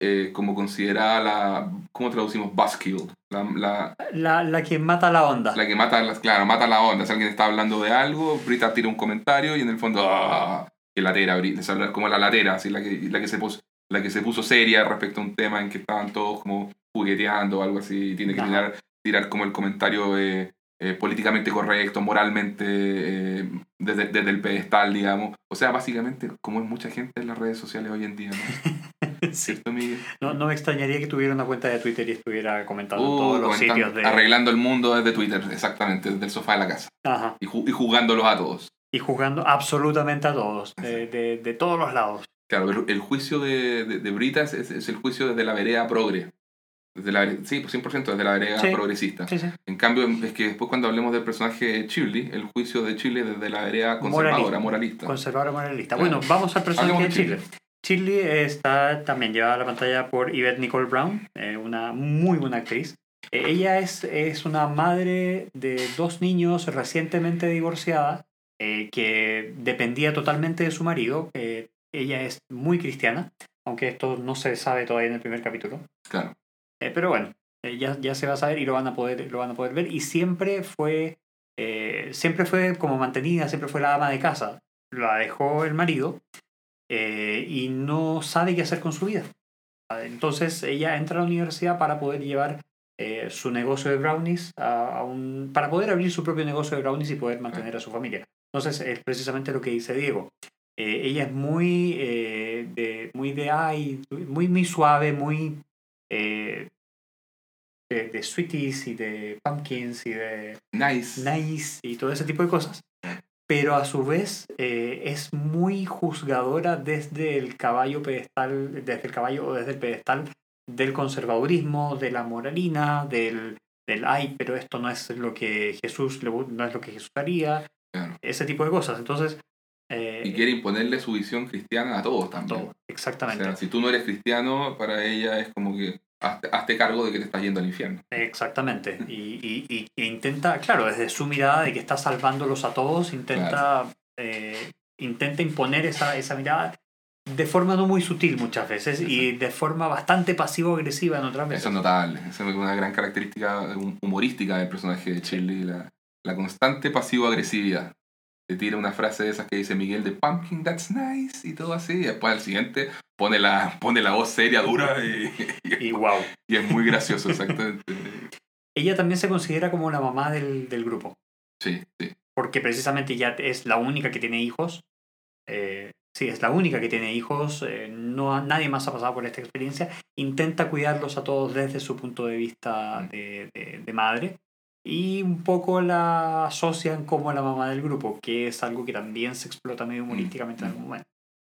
eh, como considerada la, ¿cómo traducimos? Buskill. La, la, la, que mata la onda. La que mata, claro, mata la onda. Si alguien está hablando de algo, Brita tira un comentario y en el fondo, ¡ah! que latera, Bri- como la latera, así, la que, la que se puso, la que se puso seria respecto a un tema en que estaban todos como jugueteando o algo así, y tiene que tirar, tirar como el comentario eh, eh, políticamente correcto, moralmente, eh, desde, desde el pedestal, digamos. O sea, básicamente, como es mucha gente en las redes sociales hoy en día, ¿no? ¿Cierto, Miguel? No, no me extrañaría que tuviera una cuenta de Twitter y estuviera comentando en Uh, todos los sitios de... Arreglando el mundo desde Twitter, exactamente, desde el sofá de la casa. Ajá. Y, ju- y jugándolos a todos. Y jugando absolutamente a todos, de, de, de todos los lados. Claro, el juicio de, de, de Brita es, es el juicio desde la vereda progre. Desde la, sí, pues 100% desde la vereda Sí. progresista. Sí, sí. En cambio, es que después cuando hablemos del personaje de Chile, el juicio de Chile desde la vereda conservadora, moralista. Moralista. Claro. Bueno, vamos al personaje de Hablemos de Chile. Chile está también llevada a la pantalla por Yvette Nicole Brown, eh, una muy buena actriz. Eh, ella es, es una madre de dos niños recientemente divorciada eh, que dependía totalmente de su marido. Ella es muy cristiana, aunque esto no se sabe todavía en el primer capítulo. Claro. Eh, pero bueno, ya, ya se va a saber y lo van a poder, lo van a poder ver. Y siempre fue, siempre fue como mantenida, siempre fue la ama de casa. La dejó el marido eh, y no sabe qué hacer con su vida. Entonces ella entra a la universidad para poder llevar eh, su negocio de brownies a, a un, para poder abrir su propio negocio de brownies y poder mantener a su familia. Entonces es precisamente lo que dice Diego. Eh, ella es muy eh, de muy de ay, muy muy suave, muy de, de sweeties y de pumpkins y de Nice. nice y todo ese tipo de cosas. Pero a su vez eh, es muy juzgadora desde el caballo pedestal, desde el caballo o desde el pedestal del conservadurismo, de la moralina, del, del ay, pero esto no es lo que Jesús no es lo que Jesús haría, Claro. ese tipo de cosas. Entonces, eh, Y quiere imponerle su visión cristiana a todos también. todo, O exactamente. sea, si tú no eres cristiano, para ella es como que hazte, hazte cargo de que te estás yendo al infierno. Exactamente. Y, y, y- intenta, claro, desde su mirada de que está salvándolos a todos, intenta, eh, intenta imponer esa, esa mirada de forma no muy sutil muchas veces y de forma bastante pasivo-agresiva en otras veces. Eso es notable. Es una gran característica hum- humorística del personaje de Shirley, la, la constante pasivo-agresividad. Te tira una frase de esas que dice Miguel de Pumpkin, that's nice, y todo así. Y después al siguiente pone la, pone la voz seria, dura, y, y- Y wow. y es muy gracioso, exactamente. Ella también se considera como la mamá del, del grupo, Sí, sí. porque precisamente ya es la única que tiene hijos. Eh, sí, es la única que tiene hijos. eh, no, nadie más ha pasado por esta experiencia. Intenta cuidarlos a todos desde su punto de vista de, de- de madre. Y un poco la asocian como la mamá del grupo, que es algo que también se explota medio humorísticamente en algún momento.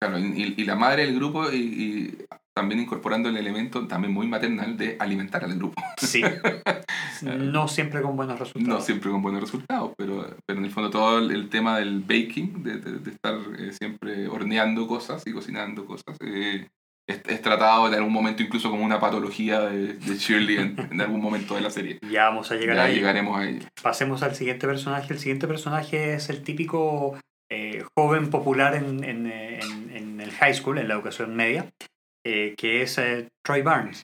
Claro, y, y la madre del grupo y, y también incorporando el elemento también muy maternal de alimentar al grupo. Sí. No siempre con buenos resultados. No siempre con buenos resultados, pero, pero en el fondo todo el, el tema del baking, de, de- de estar eh, siempre horneando cosas y cocinando cosas, eh, es, es tratado en algún momento incluso como una patología de, de Shirley en, en algún momento de la serie. Ya vamos a llegar Ya ahí. llegaremos ahí. Pasemos al siguiente personaje. El siguiente personaje es el típico eh, joven popular en, en, en- el high school, en la educación media, eh, que es eh, Troy Barnes,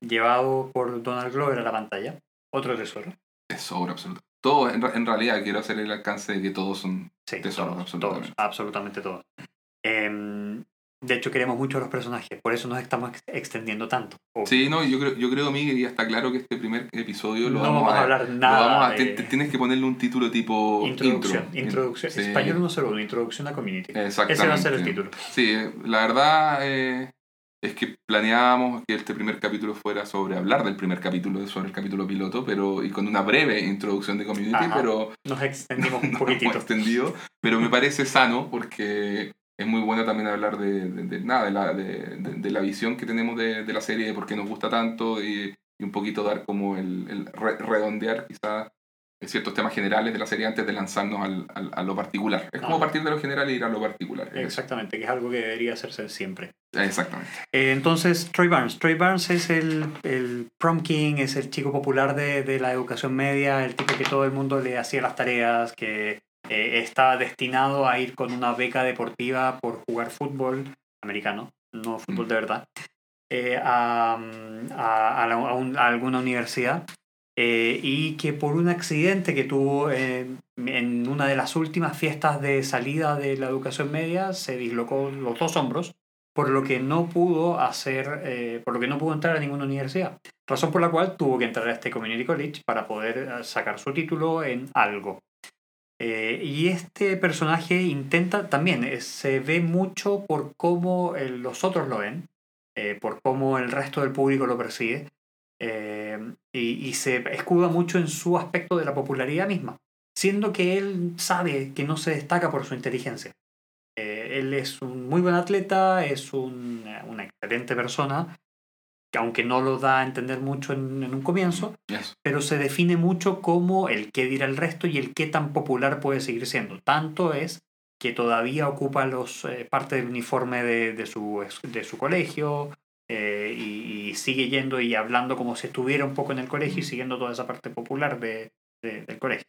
llevado por Donald Glover a la pantalla. Otro tesoro. Tesoro absoluto. Todo, en, realidad quiero hacer el alcance de que todos son... Sí, Tesoro, todos, absolutamente. todos, absolutamente todos. De hecho, queremos mucho a los personajes, por eso nos estamos ex- extendiendo tanto. Sí, no, yo creo, yo creo, Miguel, ya está claro que este primer episodio lo no vamos, a... hablar lo nada vamos a- de te- te- tienes que ponerle un título tipo introducción. intro. introducción. Sí. Español 101, introducción a community. Exactamente. Ese va a ser el título. Sí, eh, la verdad eh, es que planeábamos que este primer capítulo fuera sobre hablar del primer capítulo, sobre el capítulo piloto, pero y con una breve introducción de community, Ajá. pero Nos extendimos un poquitito. hemos extendido. Pero me parece sano porque es muy bueno también hablar de, de- de nada, de la, de, de- de la visión que tenemos de, de la serie, de por qué nos gusta tanto y, y un poquito dar como el, el re- redondear quizás ciertos temas generales de la serie antes de lanzarnos al, al- a lo particular. Es como Ajá. partir de lo general e ir a lo particular. Exactamente, que es algo que debería hacerse siempre. Exactamente. Eh, entonces, Troy Barnes. Troy Barnes es el, el prom king, es el chico popular de, de la educación media, el tipo que todo el mundo le hacía las tareas, que eh, está destinado a ir con una beca deportiva por jugar fútbol americano, no fútbol de verdad, eh, a, a- a la- a un- a alguna universidad. eh, y que por un accidente que tuvo en una de las últimas fiestas de salida de la educación media se dislocó los dos hombros, por lo que no pudo hacer, eh, por lo que no pudo entrar a ninguna universidad. Razón por la cual tuvo que entrar a este community college para poder eh, sacar su título en algo. Y este personaje intenta también, se ve mucho por cómo los otros lo ven, por cómo el resto del público lo percibe eh, y, se escuda mucho en su aspecto de la popularidad misma, siendo que él sabe que no se destaca por su inteligencia. Eh, él es un muy buen atleta, es un, una excelente persona, que aunque no lo da a entender mucho en, un comienzo, pero se define mucho como el qué dirá el resto y el qué tan popular puede seguir siendo. Tanto es que todavía ocupa los, eh, parte del uniforme de, de, su, de su colegio, eh, y, sigue yendo y hablando como si estuviera un poco en el colegio y siguiendo toda esa parte popular de, del colegio.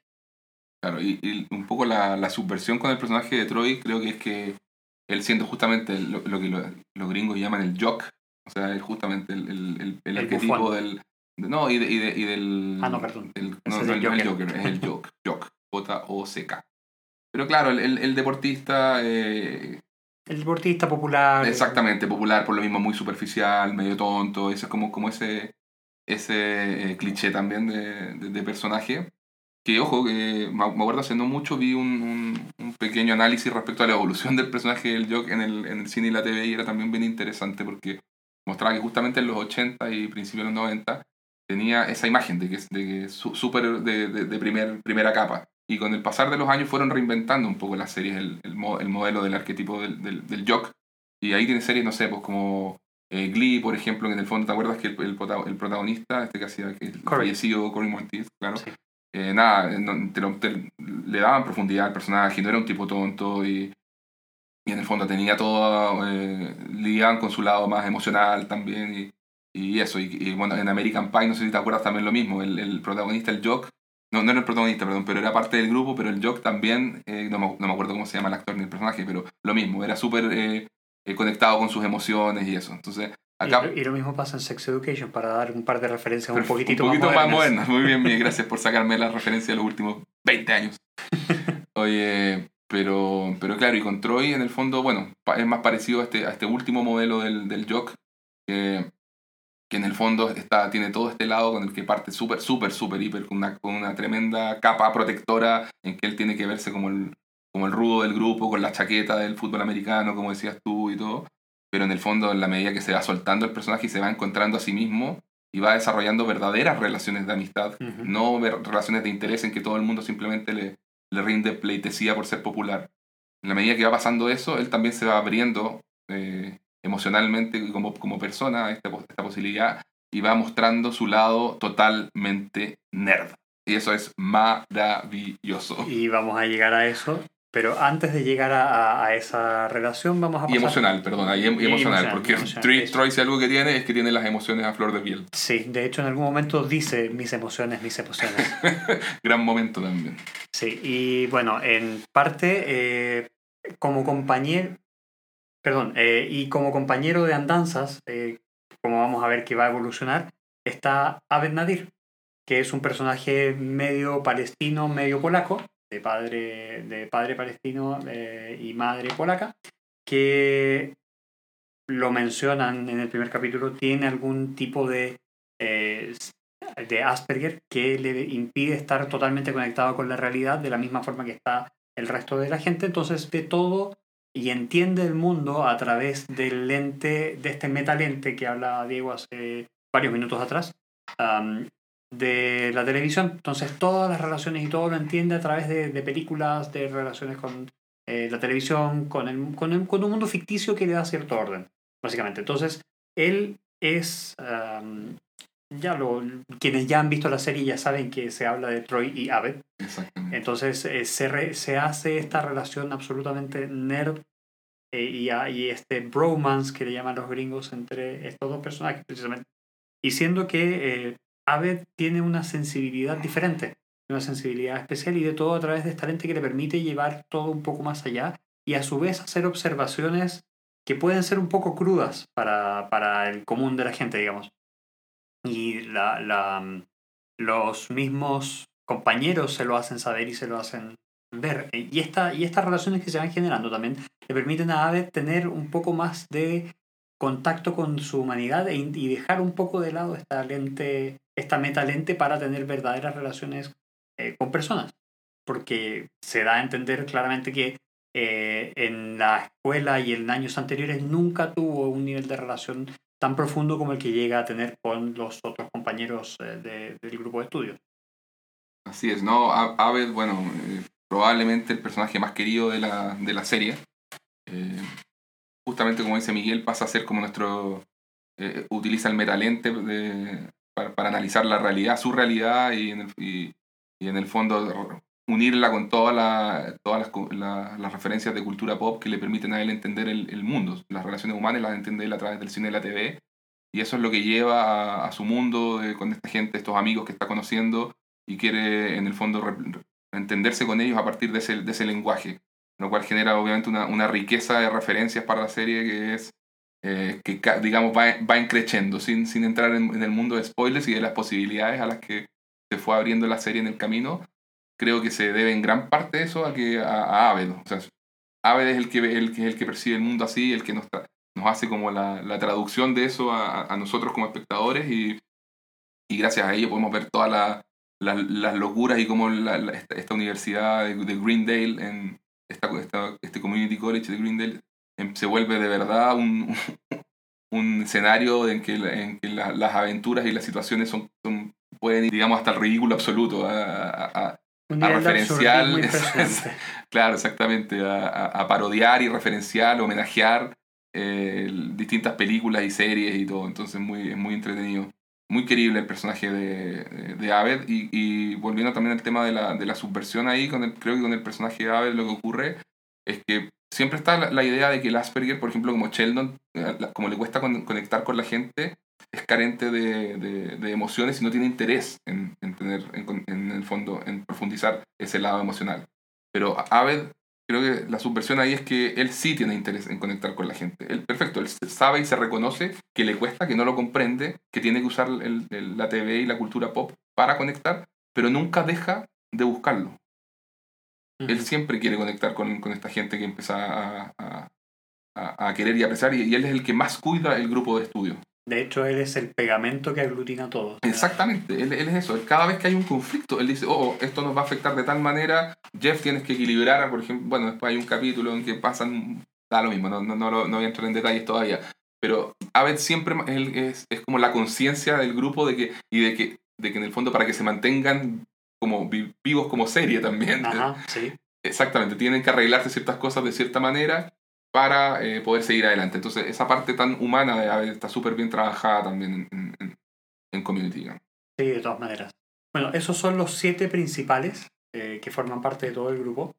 Claro, y, un poco la, la, subversión con el personaje de Troy creo que es que él siendo justamente lo, que los gringos llaman el jock, o sea, es justamente el, el, el, arquetipo del... No, y, y, del... Ah, no, perdón. no, es el Joker, es el jock, jock, J-O-C-K. Pero claro, el, deportista eh, el deportista popular. Exactamente, popular, por lo mismo muy superficial, medio tonto, ese es como, como ese, ese eh, cliché también de, de, personaje. Que ojo, que me acuerdo hace no mucho vi un, un, pequeño análisis respecto a la evolución del personaje del Jock en el, en el cine y la TV y era también bien interesante porque mostraba que justamente en los 80 y principios de los 90 tenía esa imagen de que es de, súper de, de, de primer, primera capa. Y con el pasar de los años fueron reinventando un poco las series, el, el, el modelo del arquetipo del, del, del, jock. Y ahí tiene series, no sé, pues como eh, Glee, por ejemplo, que en el fondo, ¿te acuerdas que el, el, protagonista, este que hacía, que el fallecido Cory Monteith, claro, eh, nada, le daban profundidad al personaje, no era un tipo tonto y, y en el fondo tenía todo, eh, lidiaban con su lado más emocional también y, y eso. Y, y, bueno, en American Pie, no sé si te acuerdas también lo mismo, el, el protagonista, el Jock, no, no era el protagonista, perdón, pero era parte del grupo, pero el Jock también, eh, no, me, no, me, acuerdo cómo se llama el actor ni el personaje, pero lo mismo, era súper eh, eh, conectado con sus emociones y eso. Entonces, acá... Y, lo mismo pasa en Sex Education, para dar un par de referencias un poquitito, un poquito más, modernas. Muy bien, bien, gracias por sacarme la referencia de los últimos 20 años. Oye, pero, pero claro, y con Troy en el fondo, bueno, es más parecido a este, a este último modelo del, del Jock, que que en el fondo está, tiene todo este lado con el que parte súper, súper, súper, hiper, con una, con una tremenda capa protectora en que él tiene que verse como el, como el rudo del grupo, con la chaqueta del fútbol americano, como decías tú y todo. Pero en el fondo, en la medida que se va soltando el personaje y se va encontrando a sí mismo y va desarrollando verdaderas relaciones de amistad, no relaciones de interés en que todo el mundo simplemente le, le rinde pleitesía por ser popular. En la medida que va pasando eso, él también se va abriendo eh, emocionalmente como, como persona esta, esta posibilidad y va mostrando su lado totalmente nerd. Y eso es maravilloso. Y vamos a llegar a eso. Pero antes de llegar a, a esa relación, vamos a pasar... Y emocional, perdón, y, emocional, porque Troy, si algo que tiene es que tiene las emociones a flor de piel. Sí, de hecho en algún momento dice mis emociones, mis emociones. Gran momento también. Sí, y bueno, en parte, eh, como compañero, Perdón, eh, y como compañero de andanzas, eh, como vamos a ver que va a evolucionar, está Abed Nadir, que es un personaje medio palestino, medio polaco, de padre, de padre palestino eh, y madre polaca, que lo mencionan en el primer capítulo, tiene algún tipo de, de Asperger que le impide estar totalmente conectado con la realidad de la misma forma que está el resto de la gente. Entonces, de todo y entiende el mundo a través del lente, de este metalente que habla Diego hace varios minutos atrás, de la televisión. Entonces todas las relaciones y todo lo entiende a través de, películas, de relaciones con eh, la televisión, con, el, con, con, un mundo ficticio que le da cierto orden, básicamente. Entonces él es... ya lo, quienes ya han visto la serie ya saben que se habla de Troy y Abed. Entonces eh, se, se hace esta relación absolutamente nerd eh, y, y, este bromance que le llaman los gringos entre estos dos personajes precisamente. Y siendo que eh, Abed tiene una sensibilidad diferente, una sensibilidad especial y de todo a través de esta lente que le permite llevar todo un poco más allá y a su vez hacer observaciones que pueden ser un poco crudas para, para el común de la gente, digamos. Y la, la, los mismos compañeros se lo hacen saber y se lo hacen ver. Y, esta, y estas relaciones que se van generando también le permiten a Aved tener un poco más de contacto con su humanidad e y dejar un poco de lado esta lente, esta metalente para tener verdaderas relaciones eh, con personas. Porque se da a entender claramente que eh, en la escuela y en años anteriores nunca tuvo un nivel de relación tan profundo como el que llega a tener con los otros compañeros eh, del grupo de estudios. Así es, ¿no? Aved, bueno, probablemente el personaje más querido de la, de la serie. justamente como dice Miguel, pasa a ser como nuestro... utiliza el metalente de, para, analizar la realidad, su realidad y en el, y, y en el fondo unirla con toda la, todas las, las, referencias de cultura pop que le permiten a él entender el, el, mundo. Las relaciones humanas las entiende él a través del cine y la TV. Y eso es lo que lleva a, a su mundo eh, con esta gente, estos amigos que está conociendo y quiere en el fondo entenderse con ellos a partir de ese, de ese lenguaje. Lo cual genera obviamente una, una riqueza de referencias para la serie que es eh, que digamos va, va encrechendo sin, sin entrar en, el mundo de spoilers y de las posibilidades a las que se fue abriendo la serie en el camino creo que se debe en gran parte eso a que a, a Aved. O sea, Aved es el que, el, que, el que percibe el mundo así, el que nos, nos hace como la, la traducción de eso a, a, nosotros como espectadores y, y gracias a ello podemos ver todas la, las locuras y cómo esta, esta, universidad de, de, Greendale, en esta, esta, este Community College de Greendale, se vuelve de verdad un, un escenario en que, en que las aventuras y las situaciones son, son pueden ir, digamos, hasta el ridículo absoluto. a, a referencial. claro, exactamente. A, a, parodiar y referenciar, homenajear eh, distintas películas y series y todo. Entonces, muy, es muy entretenido. Muy querible el personaje de, de Aved. Y, y, volviendo también al tema de la, de la subversión ahí, con el, creo que con el personaje de Aved lo que ocurre es que siempre está la, idea de que el Asperger, por ejemplo, como Sheldon, eh, como le cuesta conectar con la gente, es carente de, de, emociones y no tiene interés en, en tener, en, en, el fondo, en profundizar ese lado emocional. Pero Aved, creo que la subversión ahí es que él sí tiene interés en conectar con la gente. Él, perfecto, él sabe y se reconoce que le cuesta, que no lo comprende, que tiene que usar el, la TV y la cultura pop para conectar, pero nunca deja de buscarlo. Él siempre quiere conectar con, con, esta gente que empieza a, a, a querer y apreciar, y, y él es el que más cuida el grupo de estudio. De hecho, él es el pegamento que aglutina todo. Exactamente, él, él, es eso. Cada vez que hay un conflicto, él dice, oh, esto nos va a afectar de tal manera, Jeff tienes que equilibrar, por ejemplo, bueno, después hay un capítulo en que pasan, da lo mismo, no, no, no, no voy a entrar en detalles todavía, pero Abed siempre es, es como la conciencia del grupo de que, y de que, de que en el fondo para que se mantengan como vivos como serie también. Ajá, sí. Exactamente, tienen que arreglarse ciertas cosas de cierta manera para eh, poder seguir adelante. Entonces, esa parte tan humana de Aved está súper bien trabajada también en, en, en, Community. Sí, de todas maneras. Bueno, esos son los siete principales eh, que forman parte de todo el grupo.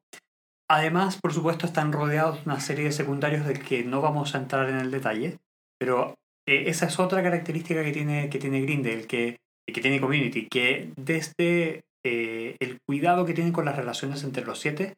Además, por supuesto, están rodeados de una serie de secundarios del que no vamos a entrar en el detalle, pero eh, esa es otra característica que tiene, que tiene Grindel, que, que tiene Community, que desde eh, el cuidado que tienen con las relaciones entre los siete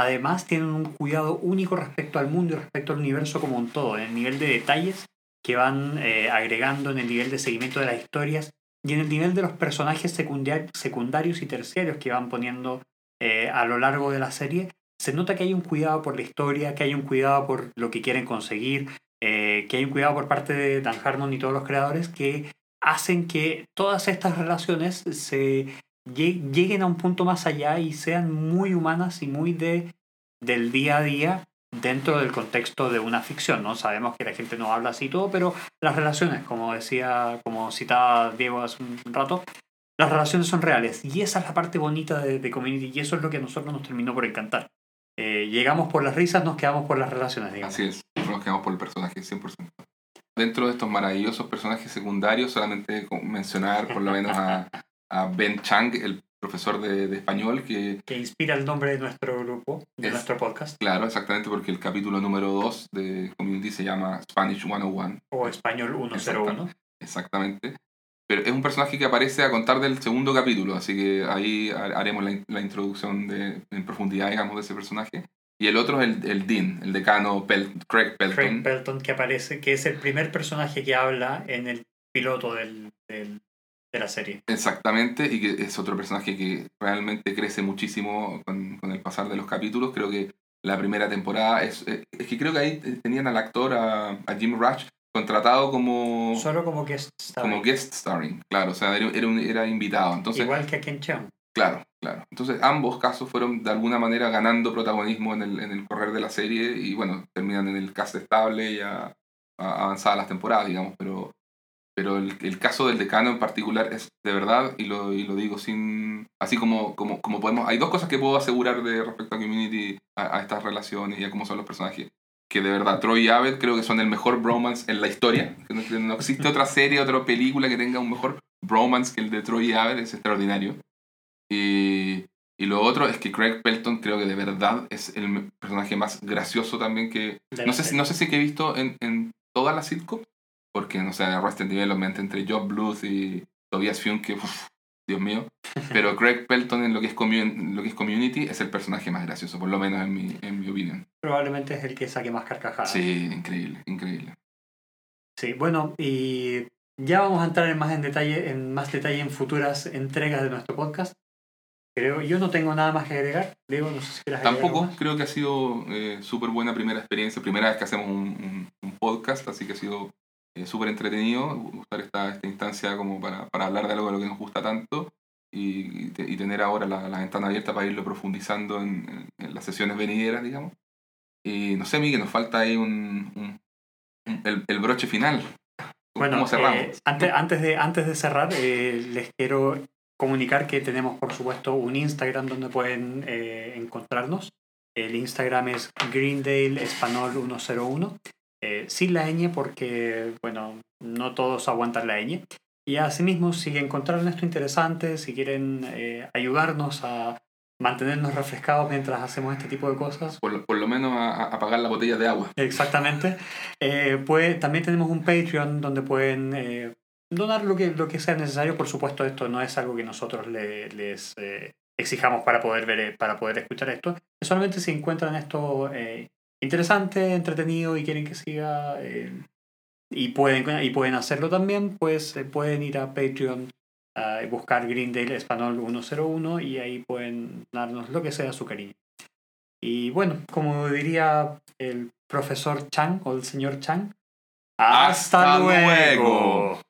Además, tienen un cuidado único respecto al mundo y respecto al universo como un todo, en el nivel de detalles que van eh, agregando, en el nivel de seguimiento de las historias y en el nivel de los personajes secundarios y terciarios que van poniendo eh, a lo largo de la serie. Se nota que hay un cuidado por la historia, que hay un cuidado por lo que quieren conseguir, que hay un cuidado por parte de Dan Harmon y todos los creadores que hacen que todas estas relaciones se lleguen a un punto más allá y sean muy humanas y muy de, del día a día dentro del contexto de una ficción, ¿no? Sabemos que la gente no habla así todo, pero las relaciones, como decía, como citaba Diego hace un rato, las relaciones son reales. Y esa es la parte bonita de, Community y eso es lo que a nosotros nos terminó por encantar. Eh, llegamos por las risas, nos quedamos por las relaciones, digamos. Así es, nos quedamos por el personaje 100%. Dentro de estos maravillosos personajes secundarios, solamente mencionar por lo menos a, a Ben Chang, el profesor de, de, español que... Que inspira el nombre de nuestro grupo, de es, nuestro podcast. Claro, exactamente, porque el capítulo número 2 de Community se llama Spanish 101. O Español 101. Exactamente. Pero es un personaje que aparece a contar del segundo capítulo, así que ahí haremos la, la introducción de, en profundidad, digamos, de ese personaje. Y el otro es el, el Dean, el decano Pel Craig Pelton. Craig Pelton, que aparece, que es el primer personaje que habla en el piloto del, del de la serie. Exactamente, y que es otro personaje que realmente crece muchísimo con, con el pasar de los capítulos. Creo que la primera temporada es, eh, es que creo que ahí tenían al actor, a, a Jim Rush, contratado como, Solo como guest starring. como guest starring, claro, o sea, era, era, un- era invitado. Entonces, Igual que a Ken Cheung. Claro, claro. Entonces ambos casos fueron de alguna manera ganando protagonismo en el, en el correr de la serie y bueno, terminan en el cast estable ya a- avanzadas las temporadas, digamos, pero, pero el, el caso del decano en particular es de verdad y lo, y lo digo sin... Así como, como, como podemos... Hay dos cosas que puedo asegurar de respecto a Community, a, a estas relaciones y a cómo son los personajes. Que de verdad Troy y Abed creo que son el mejor bromance en la historia. No, no existe otra serie, otra película que tenga un mejor bromance que el de Troy y Abed. Es extraordinario. Y, y lo otro es que Craig Pelton creo que de verdad es el personaje más gracioso también que... No sé, no sé si que he visto en, en todas las sitcoms, porque no sé, Arrested Development entre Job Bluth y Tobias Funke, uf, Dios mío. Pero Craig Pelton en lo, que es commun- lo que es Community es el personaje más gracioso, por lo menos en mi, en mi opinión. Probablemente es el que saque más carcajadas. Sí, increíble, increíble. Sí, bueno, y ya vamos a entrar en más en detalle, en más detalle en futuras entregas de nuestro podcast. Creo, yo no tengo nada más que agregar. Diego, no sé si Tampoco creo que ha sido eh, súper buena primera experiencia, primera vez que hacemos un, un- un podcast, así que ha sido eh, súper entretenido usar esta, esta instancia como para, para hablar de algo de lo que nos gusta tanto y, y te- y tener ahora la, la ventana abierta para irlo profundizando en, en- en las sesiones venideras, digamos. Y no sé, Miguel, nos falta ahí un, un- un- el, el broche final. Bueno, ¿Cómo cerramos? eh, antes, antes, de, antes de cerrar, eh, les quiero comunicar que tenemos, por supuesto, un Instagram donde pueden eh, encontrarnos. El Instagram es Greendale Español 101, eh, sin la ñ porque, bueno, no todos aguantan la ñ. Y asimismo, si encontraron esto interesante, si quieren eh, ayudarnos a mantenernos refrescados mientras hacemos este tipo de cosas, por, lo, por lo menos a, a apagar la botella de agua. Exactamente. Eh, pues, también tenemos un Patreon donde pueden eh, donar lo que, lo que sea necesario. Por supuesto, esto no es algo que nosotros le- les eh, exijamos para poder ver, eh, para poder escuchar esto. Solamente si encuentran esto interesante, entretenido y quieren que siga eh, y, pueden, y pueden hacerlo también, pues eh, pueden ir a Patreon ah, y buscar Greendale Español 101 y ahí pueden darnos lo que sea su cariño. Y bueno, como diría el profesor Chang o el señor Chang, ¡Hasta luego!